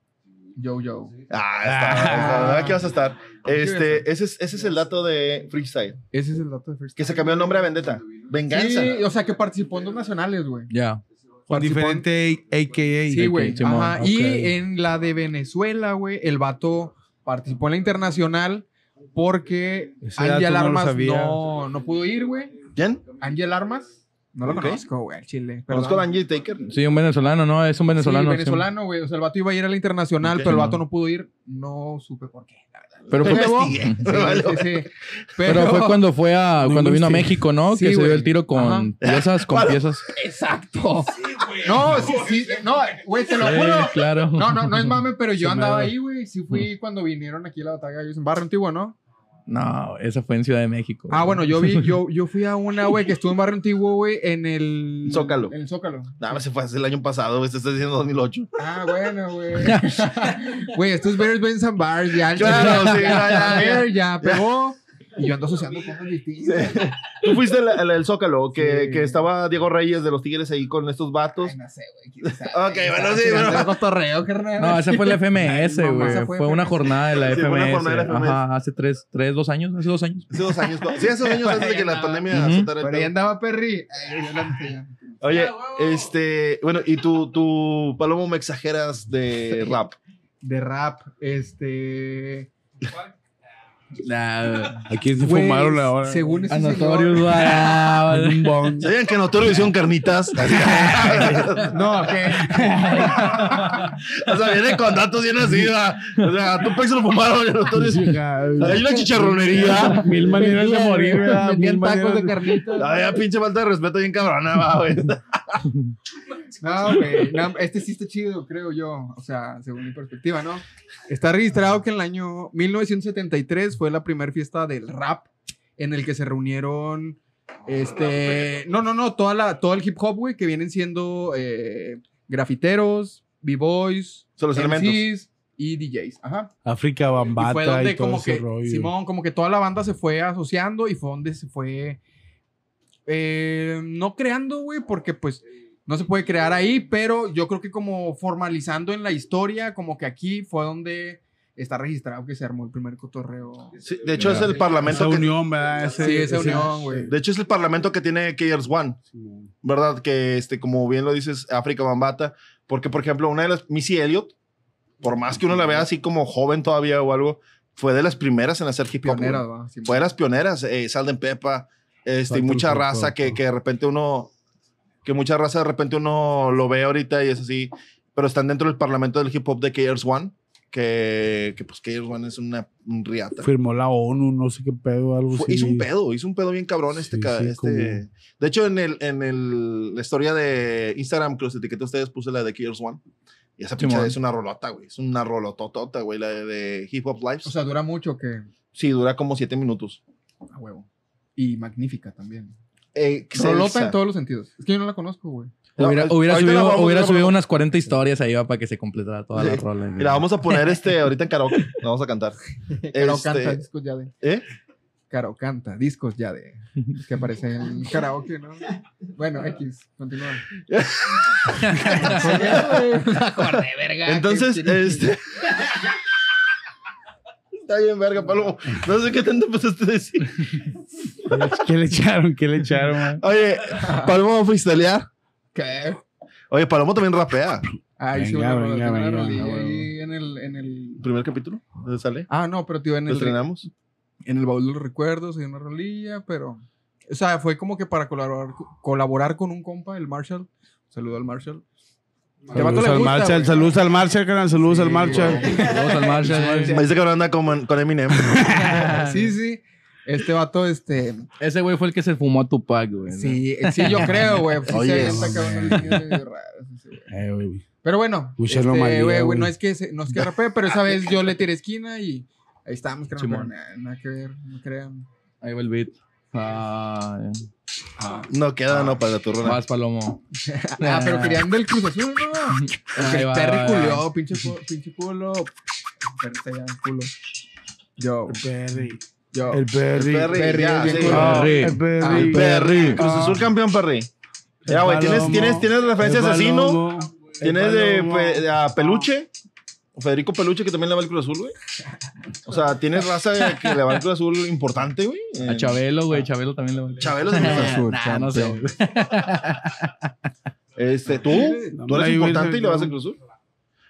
yo, yo. Ah, está. está. Aquí vas a estar. Este, ese, es, ese es el dato de Freestyle. Ese es el dato de First. Que se cambió el nombre a Vendetta. Venganza. Sí, o sea, que participó en dos nacionales, güey. Ya. Con diferente AKA. Sí, güey. Ajá. Y en la de Venezuela, güey, el vato participó en la internacional porque Ese no lo Armas sabía. no, no pudo ir, güey. ¿Quién? Ángel Armas. No lo conozco, güey, al chile. Conozco a. Angie Taker. Sí, un venezolano, ¿no? Es un venezolano. Sí, venezolano, güey. O sea, el vato iba a ir a la internacional, pero el vato no pudo ir. No supe por qué, la verdad. Pero fue, Investigué. Sí, Vale. sí, sí. pero fue cuando fue a, cuando vino a. México, ¿no? Sí, que se dio el tiro con Ajá. piezas, con piezas. Exacto. no, sí, sí. No, güey, te lo Sí, juro. claro. No, no, no es mame, pero yo andaba da. ahí, güey. Sí fui cuando vinieron aquí a la batalla. En Barrio Antiguo, ¿no? No, esa fue en Ciudad de México. Ah, bueno, yo vi, yo, yo fui a una, güey, que estuvo en Barrio Antiguo, güey, en el... Zócalo. En el Zócalo. No, se fue hace el año pasado, güey. Te estás diciendo 2008. Ah, bueno, güey. Güey, esto es Bears, Benz and Bars, ya. Claro, sí, ya, ya, ya. Ya pegó. Y yo ando asociando cosas distintas. Tú fuiste al, al Zócalo, que, Sí. que estaba Diego Reyes de los Tigres ahí con estos vatos. Ay, no sé, güey. Ok, bueno, sí, bueno. cotorreo, carnal. No, esa fue la FMS, güey. Fue, fue una FMS. jornada de la Sí, fue FMS. una jornada de la FMS. Ajá, hace tres, tres, dos años, hace dos años. Hace dos años. Sí, hace dos años antes de que la pandemia azotara el Pero ahí andaba Perry. Oye, este, bueno, y tú, tú, Palomo, me exageras de rap. De rap, este... ¿A quién se Güey, fumaron ahora? Según ese Notorious, señor... ah, Un bong. ¿Sabían que Notorio hicieron carnitas? No, que... o sea, viene con datos bien así, va. O sea, a tu se lo fumaron sí. Hay una chicharronería. Mil maneras de morir, ¿verdad? Mil tacos de carnitas. Ya pinche falta de respeto bien cabrona, va, güey. No, güey. no, este sí está chido, creo yo. O sea, según mi perspectiva, ¿no? Está registrado que en el año 1973 fue la primera fiesta del rap en el que se reunieron. Este. No, no, no. Toda la, todo el hip hop, güey, que vienen siendo eh, grafiteros, b-boys. MCs y DJs. Ajá. África Y Bambata fue y, donde todo como ese que, rollo. Simón, como que toda la banda se fue asociando y fue donde se fue, eh, no creando, güey, porque pues no se puede crear ahí, pero yo creo que como formalizando en la historia, como que aquí fue donde está registrado que se armó el primer cotorreo. Sí, de hecho, es el Esa parlamento que, unión, ¿verdad? Ese- Sí, esa ese- unión, güey. de hecho, es el parlamento que tiene Keyers One. ¿verdad? Que, este, como bien lo dices, África Bambata. Porque, por ejemplo, una de las, Missy Elliott, por más que uno la vea así como joven todavía o algo, fue de las primeras en hacer hip hop. Pionera, güey. ¿va? Simón. Fue de las pioneras. Eh, Salden Pepa, este, y Salten mucha raza que, que de repente uno, que mucha raza de repente uno lo ve ahorita y es así, pero están dentro del parlamento del hip hop de Keyers One. Que, que pues Keyers One es una un riata. Firmó la ONU, no sé qué pedo, algo Fue- así. hizo un pedo, hizo un pedo bien cabrón este. Sí, este- como- De hecho, en, el, en el, la historia de Instagram que los etiqueté a ustedes, puse la de Killers One. Y esa pinche es una rolota, güey. Es una rolototota, güey, la de, de Hip Hop Lives. O sea, dura mucho que... sí, dura como siete minutos. A huevo. Y magnífica también. Excelsa. Rolota en todos los sentidos. Es que yo no la conozco, güey. No, Hubiera, la subido, hubiera la subido unas 40 historias ahí va, para que se completara toda la rola. Mira, vamos a poner este ahorita en karaoke. La vamos a cantar. Caro Este- canta discos ya de... ¿Eh? Caro canta discos ya de... Es que aparece en karaoke, ¿no? Bueno, X, continúa. Entonces, este. Está bien, verga, Palomo. No sé qué tanto empezaste a decir. ¿Qué le echaron? ¿Qué le echaron? man? Oye, Palomo va a freestylear. ¿Qué? Oye, Palomo también rapea. Ah, Venga, una rola, venga, una venga, venga, ahí en el, en el... Primer capítulo. ¿Dónde sale? Ah, no, pero tío, en ¿Lo el, estrenamos? en el baúl de los recuerdos hay una rolilla, pero... O sea, fue como que para colaborar, colaborar con un compa, el Marshall. Saludo al Marshall. Saludos al gusta, Marshall, saludos al Marshall, canal, saludos al Marshall. Saludos al Marshall. Me dice que ahora anda con, con Eminem. sí, sí. Este vato, este... Ese güey fue el que se fumó a Tupac, güey. ¿no? Sí, sí, yo creo, güey. Sí, Oye, se avienta cabrón. Eh, güey. Pero bueno, este, güey, güey. no es que se- no es que rapee, pero esa vez yo le tiré esquina y ahí estábamos, creo, nada, nada que ver, no crean. Ahí va el beat. Ah, No queda, no, para tu rola. Vas, Palomo. Ah, pero querían del Cruz Azul, ¿no? El va, Terry va, va. culió, pinche, pinche culo. Terry está ya, culo. Yo, Perry. yo. El Perry. Perry, Perry, ya, sí. Ah, Perry. el Perry. Ah, el Perry. Cruz Ah. Azul campeón, Perry. Ya, güey, tienes, tienes, tienes referencia a El asesino. Palomo. El Tienes de, pe- a Peluche. Federico Peluche, que también le va al Cruz Azul, güey. O sea, tienes raza que le va al Cruz Azul importante, güey. A Chabelo, güey. Chabelo también le va. Chabelo es de Cruz Azul. Nah, no sé. Este, tú, tú eres importante y le vas al. Cruz Azul.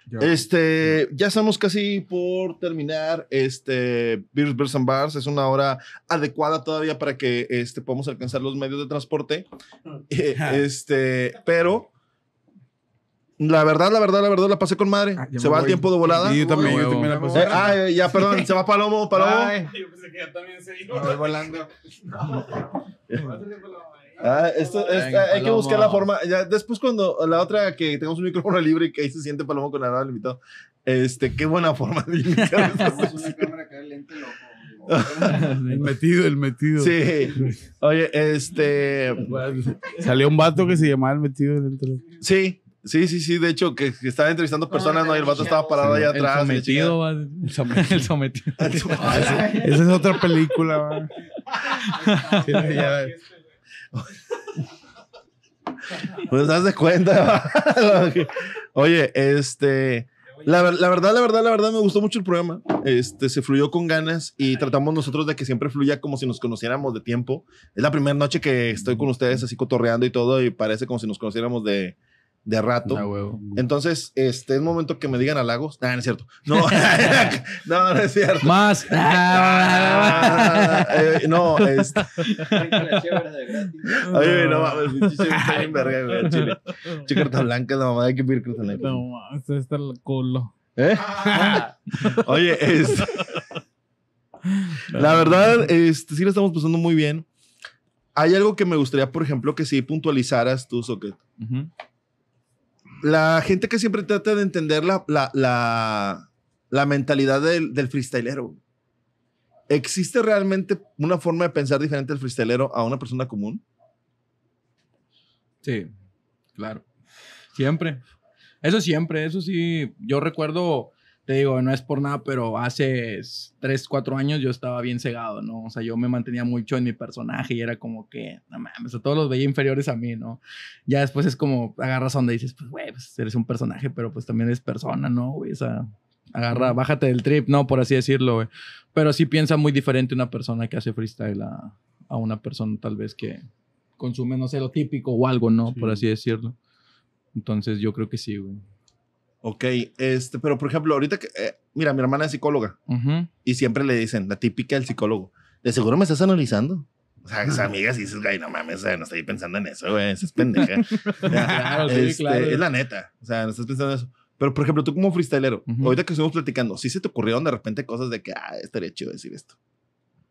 yo. Este, ya estamos casi por terminar. Este, Beers, Beers and Bars es una hora adecuada todavía para que este, podamos alcanzar los medios de transporte. Eh, este, pero la verdad, la verdad, la verdad, la pasé con madre. Ah, se va el tiempo de volada. Sí, yo también, yo huevo. también la pasé. Eh, ah, ya, perdón, se va Palomo, Palomo. Ay, Yo pensé que ya también se me voy volando. Ah, esto, esta- Venga, hay que buscar la forma. Ya, después, cuando la otra que tengamos un micrófono libre y que ahí se siente Palomo con la nada invitado. Este, qué buena forma de iniciar una cámara acá, lente loco. El metido, el metido. Sí. Oye, este. Salió un vato que se llamaba el metido dentro. Sí, sí, sí, sí. De hecho, que, que estaba entrevistando personas, ¿no? Y el vato estaba parado allá El atrás. la sometido, va. El sometido. chingada. Esa es otra película, va. Sí, ya- Pues haz de cuenta. Oye, este. La, la verdad, la verdad, la verdad, me gustó mucho el programa. Este, se fluyó con ganas y tratamos nosotros de que siempre fluya como si nos conociéramos de tiempo. Es la primera noche que estoy con ustedes así cotorreando y todo y parece como si nos conociéramos de, de rato. Huevo. Entonces, este es momento que me digan halagos. Ah, no es cierto. No, no, no es cierto. Más. Ah, eh, no, La gratis. oye, no mames, bien verga, güey, chile. Che, carta blanca, la mamá hay que pedir carta blanca. No, mames, está el culo. ¿Eh? Oye, es. La verdad, este, sí lo estamos pasando muy bien. Hay algo que me gustaría, por ejemplo, que sí puntualizaras tú, Socket. Ujú. La gente que siempre trata de entender la, la, la, mentalidad del, del freestylero. ¿Existe realmente una forma de pensar diferente del freestylero a una persona común? Sí, claro. Siempre. Eso siempre, eso sí. Yo recuerdo, te digo, no es por nada, pero hace 3, 4 años yo estaba bien cegado, ¿no? O sea, yo me mantenía mucho en mi personaje y era como que, no mames, a todos los veía inferiores a mí, ¿no? Ya después es como, agarras donde dices, pues, güey, pues eres un personaje, pero pues también eres persona, ¿no? Güey? O sea, agarra, bájate del trip, ¿no? Por así decirlo, güey. Pero sí piensa muy diferente una persona que hace freestyle a, a una persona tal vez que consume, no sé, lo típico o algo, ¿no? Por así decirlo. Entonces yo creo que sí, güey. Ok, este, pero por ejemplo, ahorita que, eh, mira, mi hermana es psicóloga. Ujú. Y siempre le dicen, la típica del psicólogo, de seguro me estás analizando. O sea, esas amigas y dices, güey, no mames, o sea, no estoy pensando en eso, güey, eso es pendeja. Claro, sí, este, claro. Es la neta, o sea, no estás pensando en eso. Pero, por ejemplo, tú como freestylero, Ujú. ahorita que estuvimos platicando, ¿sí se te ocurrieron de repente cosas de que, ah, estaría chido decir esto?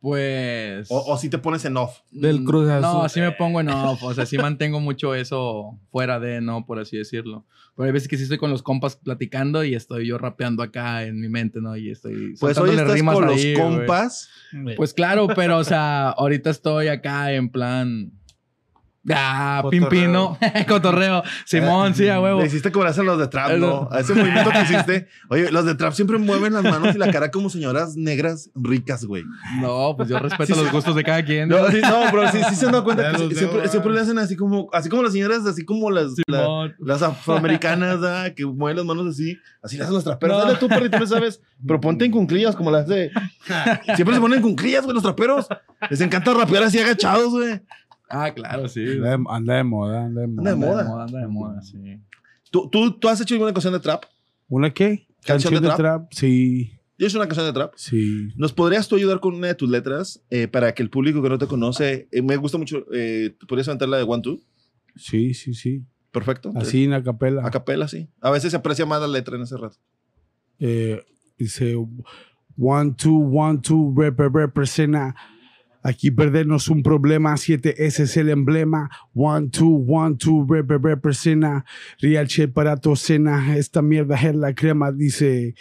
Pues... O, o si te pones en off. Del Cruz Azul. No, sí me pongo en off. O sea, sí mantengo mucho eso fuera de, ¿no? Por así decirlo. Pero hay veces que sí estoy con los compas platicando y estoy yo rapeando acá en mi mente, ¿no? Y estoy Pues hoy estás rimas con los ahí, compas. Pues claro, pero o sea, ahorita estoy acá en plan... Ah, Cotorreo. pimpino, cotorreo. Simón, sí, a huevo. Le hiciste como hacen los de trap, ¿no? A ese movimiento que hiciste. Oye, los de trap siempre mueven las manos y la cara como señoras negras ricas, güey. No, pues yo respeto Sí, sí. los gustos de cada quien. No, sí, no, pero sí, sí se han dado cuenta que siempre, siempre le hacen así como, así como las señoras, así como las, la- las afroamericanas, ¿verdad? que mueven las manos así, así le hacen los traperos. No. Dale tú, perrito, no sabes, pero ponte en cunclillas como las de... Siempre se ponen en cunclillas, güey, los traperos. Les encanta rapear así agachados, güey. Ah, claro, sí. Anda de, anda de moda, anda de moda. Anda de moda. Anda de moda, sí. ¿Tú, tú, ¿Tú has hecho alguna canción de trap? ¿Una qué? ¿Canción de trap? Sí, Yo he hecho una canción de trap. sí. ¿Nos podrías tú ayudar con una de tus letras eh, para que el público que no te conoce, eh, me gusta mucho, eh, ¿te podrías aventar la de One Two? Sí, sí, sí. Perfecto. Así en acapela. A capela, sí. A veces se aprecia más la letra en ese rato. Eh, dice one two one two rep, representa aquí perdernos un problema 7 ese es el emblema. One two one two rep, representa real shit para tu cena. Esta mierda es la crema dice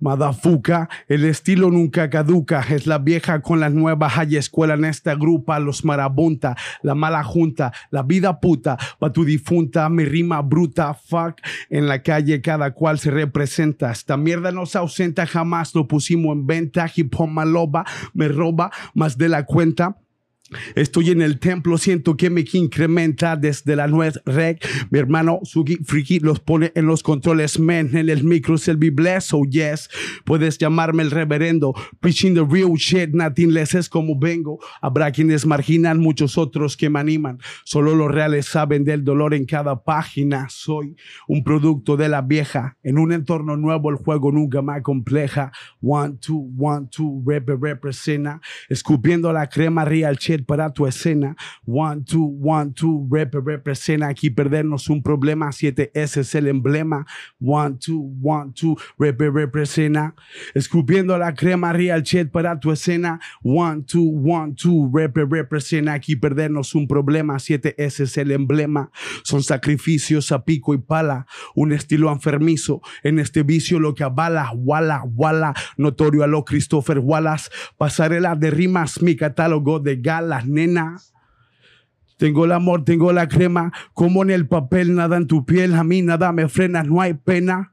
Madafuca, el estilo nunca caduca, es la vieja con la nueva, hay escuela en esta grupa, los marabunta, la mala junta, la vida puta, pa' tu difunta, mi rima bruta, fuck, en la calle cada cual se representa, esta mierda no se ausenta, jamás lo pusimos en venta, hip hop maloba, me roba más de la cuenta. Estoy en el templo, siento que me incrementa desde la nuez rec. Mi hermano Sugi Friki los pone en los controles, man. En el micro el be blessed, oh yes. Puedes llamarme el reverendo. Preaching the real shit, nothing less es como vengo. Habrá quienes marginan, muchos otros que me animan. Solo los reales saben del dolor en cada página. Soy un producto de la vieja. En un entorno nuevo, el juego nunca más compleja. One, two, one, two, rep, representa. Escupiendo la crema real shit para tu escena. One, two, one, two, rep, representa. Aquí perdernos un problema. 7 ese es el emblema. One, two, one, two, rep, representa. Escupiendo la crema real shit para tu escena. One, two, one, two, rep, representa. Aquí perdernos un problema. 7 ese es el emblema. Son sacrificios a pico y pala. Un estilo enfermizo. En este vicio lo que avala. Wala, wala. Notorio a lo Christopher Wallace. Pasarela de rimas. Mi catálogo de galas, nena. Tengo el amor, tengo la crema, como en el papel, nada en tu piel, a mí nada me frena, no hay pena,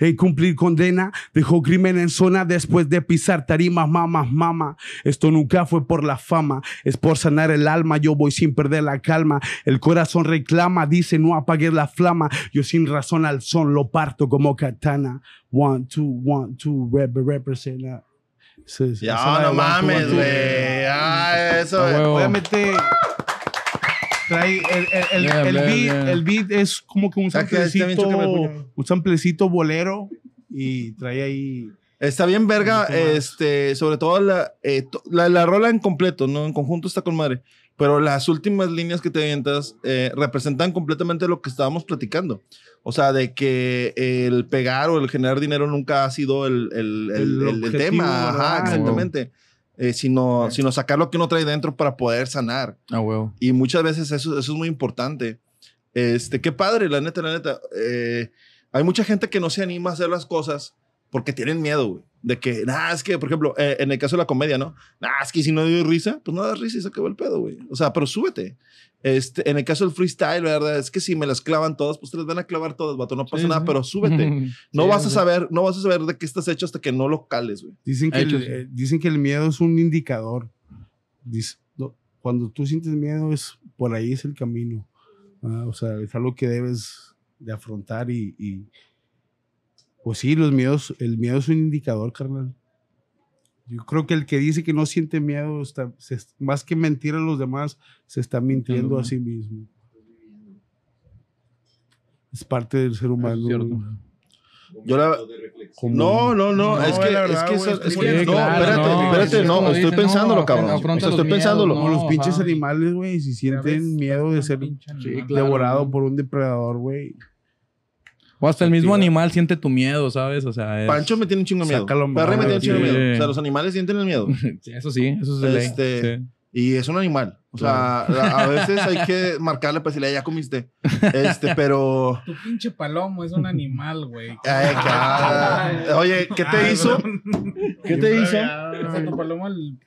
en cumplir condena, dejo crimen en zona después de pisar tarimas, mamá, mamá, esto nunca fue por la fama, es por sanar el alma, yo voy sin perder la calma, el corazón reclama, dice no apagues la flama, yo sin razón al son lo parto como katana, one, two, one, two, rep. Sí, sí, Ya, no mames, güey. Ah, eso. Obviamente trae el, el, el, Bien, el beat, el beat es como que un samplecito, un samplecito bolero y trae ahí Está bien verga, este, sobre todo la, eh, to- la, la rola en completo, ¿no? En conjunto está con madre. Pero las últimas líneas que te avientas eh, representan completamente lo que estábamos platicando. O sea, de que el pegar o el generar dinero nunca ha sido el, el, el- El objetivo, tema. Ajá, ¿verdad? exactamente. Eh, sino, sino sacar lo que uno trae dentro para poder sanar. A huevo. Y muchas veces eso, eso es muy importante. Este, qué padre, la neta, la neta. Eh, hay mucha gente que no se anima a hacer las cosas porque tienen miedo, güey. De que, nah, es que, por ejemplo, eh, en el caso de la comedia, ¿no? Nah, es que si no doy risa, pues no das risa y se acabó el pedo, güey. O sea, pero súbete. Este, en el caso del freestyle, verdad, es que si me las clavan todas, pues te las van a clavar todas, vato. No pasa Sí, nada, sí. pero súbete. No Sí, vas a saber, no vas a saber de qué estás hecho hasta que no lo cales, güey. Dicen que, el, eh, dicen que el miedo es un indicador. Dice- no, cuando tú sientes miedo, es por ahí es el camino. Ah, o sea, es algo que debes de afrontar y, y, pues sí, los miedos, el miedo es un indicador, carnal. Yo creo que el que dice que no siente miedo, está, se- más que mentir a los demás, se está mintiendo a sí mismo. Es parte del ser humano. Yo la, no, no, no, No, es que, la es verdad, que, eso- es que- no, claro, espérate, no, espérate, es no, estoy pensándolo, no, cabrón. O sea, estoy pensándolo. Como no, los pinches ajá. animales, güey, si sienten miedo de ser devorado por un depredador, güey. O hasta el mismo animal siente tu miedo, ¿sabes? O sea, es- Pancho me tiene un chingo de miedo. Sácalo, Perry me tiene un chingo de sí. miedo. O sea, los animales sienten el miedo. Sí, eso sí, eso es de ley. Este, Sí. Y es un animal. O sea, a a veces hay que marcarle para decirle, ya comiste. Este, pero. Tu pinche palomo es un animal, güey. Ay, cara. Oye, ¿qué te hizo? ¿Qué te hizo? O sea, tu palomo el...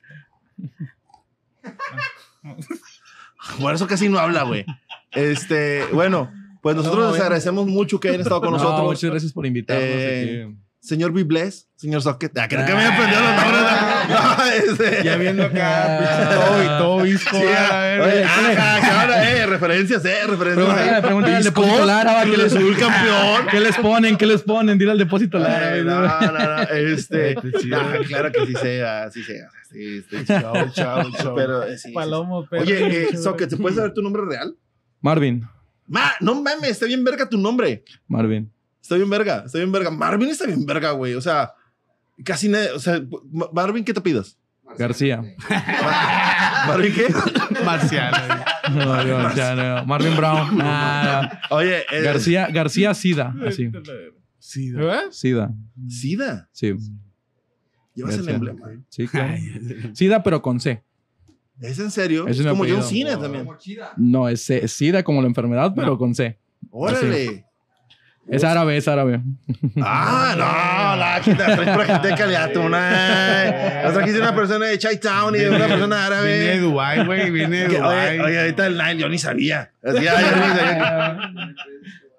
Por eso casi no habla, güey. Este, bueno, pues nosotros les agradecemos mucho que hayan estado con No, nosotros. muchas gracias por invitarnos. Eh, aquí. Señor Bibles, señor Socket. Ah, creo que me aprendió los nombres. No, este- Ya viendo acá, todo y todo visco. Sí, a la verga. oye, ah, cabrón, eh, referencias, eh, referencias. Pregúntale, al depósito Lara, que campeón. ¿Qué les ponen? ¿Qué les ponen? Dile al depósito Lara. Ay, güey. no, no, no, este, ah, claro que sí sea, sí sea, sí, este, Chao, chao, chao. pero eh. Palomo. Oye, eh, Socket, ¿se puede saber tu nombre real? Marvin. Ma, no mames, está bien verga tu nombre. Marvin. Está bien verga, está bien verga. Marvin está bien verga, güey. O sea, casi nadie, o sea, Ma- Marvin, ¿qué te pidas? García. ¿Marvin qué? Marcial. No, no, ya no. Marvin Brown. Ah, Oye, eh, García, García Sida. Así. Sí, ¿Eh? Sida. Sida. Sí. Llevas el emblema. Sí, claro. Sida, pero con C. ¿Es en serio? Es es como John apellido. Cena también. No, es, es SIDA como la enfermedad, pero con C. Órale. Es árabe, es árabe. Ah, no, la quita, traes pura gente de no. Nos trajiste una persona de Chai Town y de una persona árabe. Viene de Dubai, güey. Viene de Dubai. oye, oye, ahorita el Nile, yo ni sabía. Así, ay, yo ni sabía.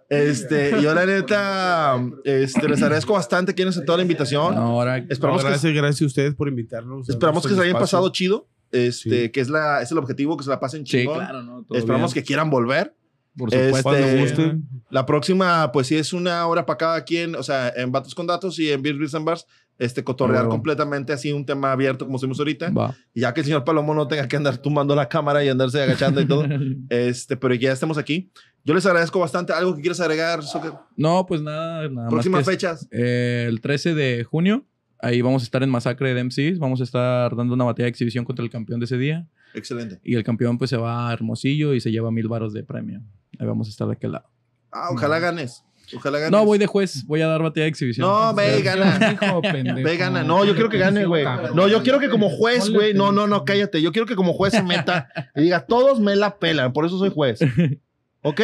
Este, yo la neta, este, les agradezco bastante que hayan aceptado la invitación. Ahora, Esperamos No, que, gracias, gracias a ustedes por invitarnos. esperamos que se hayan espacio. pasado chido. Este, Sí. que es la, es el objetivo, que se la pasen sí, chingón. claro, ¿no? Todo Esperamos bien. que quieran volver. Por supuesto. Este, gusten. La próxima, pues sí, es una hora para cada quien, o sea, en Vatos con Datos y en Beers, Beers and Bars, este, cotorrear completamente así un tema abierto como estuvimos ahorita. Va. Y ya que el señor Palomo no tenga que andar tumbando la cámara y andarse agachando y todo, este, pero ya estemos aquí. Yo les agradezco bastante. ¿Algo que quieras agregar? Soccer? No, pues nada, nada Próximas más. que- fechas. eh, el 13 de junio, ahí vamos a estar en Masacre de MCs. Vamos a estar dando una batalla de exhibición contra el campeón de ese día. Excelente. Y el campeón pues se va a Hermosillo y se lleva mil varos de premio. Ahí vamos a estar de aquel lado. Ah, ojalá ganes. Ojalá ganes. No, voy de juez. Voy a dar batalla de exhibición. No, ve y gana. Hijo pendejo. Ve gana. No, yo quiero que gane, güey. No, yo quiero que como juez, güey. No, no, no, cállate. Yo quiero que como juez se meta y diga, todos me la pelan. Por eso soy juez. ¿Ok?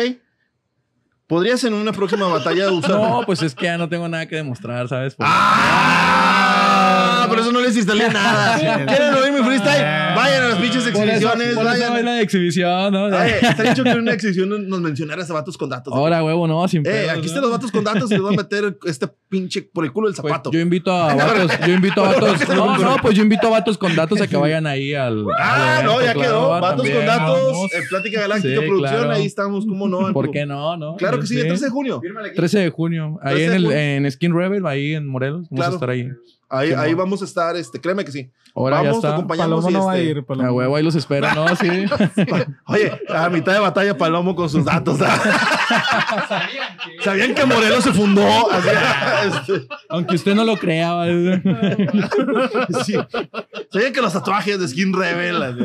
¿Podrías en una próxima batalla usar? No, pues es que ya no tengo nada que demostrar, ¿sabes? Pues- ¡Ah! Por eso no les instalé nada. ¿Quieren oír mi freestyle? Vayan a las pinches Por eso- exhibiciones. por eso vayan. baila de exhibición, ¿no? Está dicho que en una exhibición nos mencionaras a vatos con datos. Ahora, huevo, no, sin Eh, aquí ¿no? están los vatos con datos y les voy a meter este pinche por el culo del Pues zapato. yo invito a vatos, yo invito a vatos, no, no, pues yo invito a vatos con datos a que vayan ahí al. Ah, al no, ya quedó. claro, Vatos también. con datos, vamos. eh, Plática Galáctica Sí, Producción, claro. ahí estamos, ¿cómo no? ¿Por qué no? no? Claro que sí, el 13 de junio. Fírmale aquí. 13 de junio, ahí 13 en, el, en Skin Rebel, ahí en Morelos. Vamos Claro. a estar ahí. Ahí, ahí no. vamos a estar, este, créeme que sí. Ahora ya vamos, te está. Palomo y no va a este, ir. Palomo. A huevo, ahí los espero, ¿no? Sí. Oye, a mitad de batalla Palomo con sus datos. ¿Sabían que Morelos se fundó? Este, Aunque usted no lo crea. sí. ¿Sabían que los tatuajes de Skin Rebel? Así,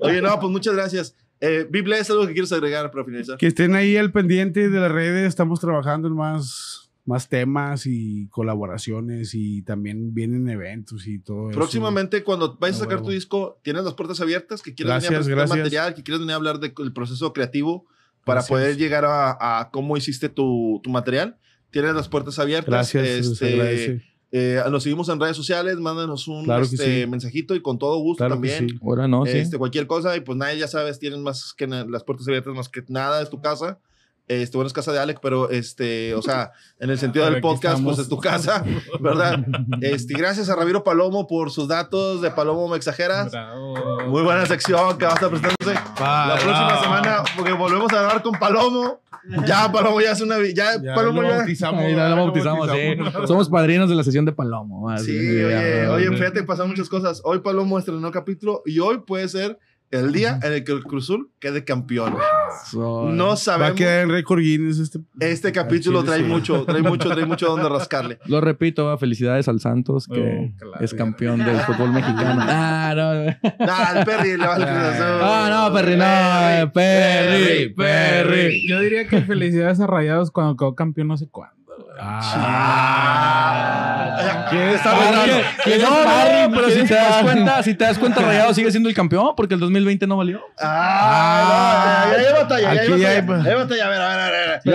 Oye, no, pues muchas gracias. Eh, Bible, ¿es algo que quieres agregar para finalizar? Que estén ahí al pendiente de las redes. Estamos trabajando en más, más temas y colaboraciones y también vienen eventos y todo eso. Próximamente, cuando vayas a sacar huevo. tu disco, tienes las puertas abiertas, que quieres venir a Gracias, presentar gracias. material, que quieres venir a hablar del proceso creativo para Gracias. poder llegar a, a cómo hiciste tu, tu material. Tienes las puertas abiertas. Gracias, Este, eh, nos seguimos en redes sociales, mándanos un Claro este, sí. mensajito y con todo gusto Claro que también. sí. Ahora no, sí. Este, cualquier cosa, y pues nadie ya sabes, tienen más que las puertas abiertas, más que nada, es tu casa. Este, bueno, es casa de Alec, pero este, o sea, en el sentido del podcast, pues es tu casa, ¿verdad? Este, gracias a Ramiro Palomo por sus datos de Palomo Me Exageras. Bravo. Muy buena sección que va a estar presentándose la próxima semana, porque volvemos a hablar con Palomo. Ya, Palomo ya es una. Ya, Ya Palomo lo ya. bautizamos. Ya lo bautizamos, sí. Somos padrinos de la sesión de Palomo. Sí, oye, ya, oye, fíjate que pasaron muchas cosas. Hoy Palomo estrenó capítulo y hoy puede ser el día en el que el Cruzul quede campeón. No Va a sabemos. quedar en récord Guinness este. Este capítulo trae sí. mucho, trae mucho, trae mucho donde rascarle. Lo repito, felicidades al Santos, que Oh, claro. es campeón del fútbol mexicano. Ah, no. Ah, el Perry le va al. Ah, no, Perry, no. Perry, Perry. Yo diría que felicidades a Rayados cuando quedó campeón no sé cuándo. Ah. ¿Quién está no, pero si te das cuenta, si te das cuenta, Rayado sigue siendo el campeón porque el 2020 no valió. Ah, ya hay batalla, ya hay batalla. A ver, a ver, a ver. Yo.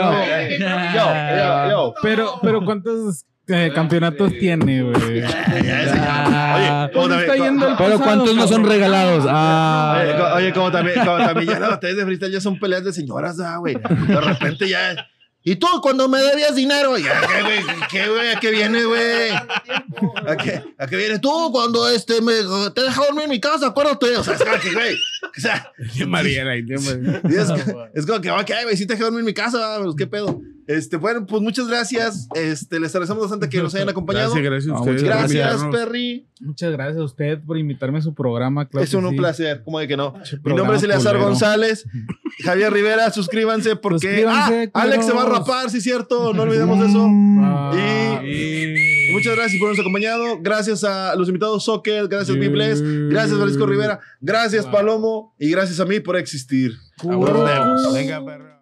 Yo, yo, yo. Pero, pero ¿cuántos eh, campeonatos tiene, güey? Oye, como ¿Cómo también- está yendo el Pero ¿cuántos no son regalados? Ah. Oye, como también, como también ya las batallas de freestyle ya son peleas de señoras, ah, güey. De repente ya. ¿Y tú cuando me debías dinero? Ya, ¿qué, güey? ¿Qué, güey? ¿A qué viene, güey? ¿A qué, ¿A qué viene? Tú cuando este, me, te deja dormir en mi casa, acuérdate. O sea, es como que, güey. O sea, es como que, ok, güey, sí te dejé dormir en mi casa, pues, ¿qué pedo? Este, bueno, pues muchas gracias. Este, les agradecemos bastante que nos hayan acompañado. Gracias, gracias a ustedes. Perry. Muchas gracias a usted por invitarme a su programa. claro es un, sí. placer, como de que no. Mi nombre es Eleazar culero. González. Javier Rivera, suscríbanse porque Suscríbanse, ah, Alex se va a rapar, sí, cierto. No olvidemos eso. Ah. Y muchas gracias por habernos acompañado. Gracias a los invitados Soccer, gracias Bibles, gracias Francisco Rivera, gracias Palomo y gracias a mí por existir. Nos vemos. Venga, perra.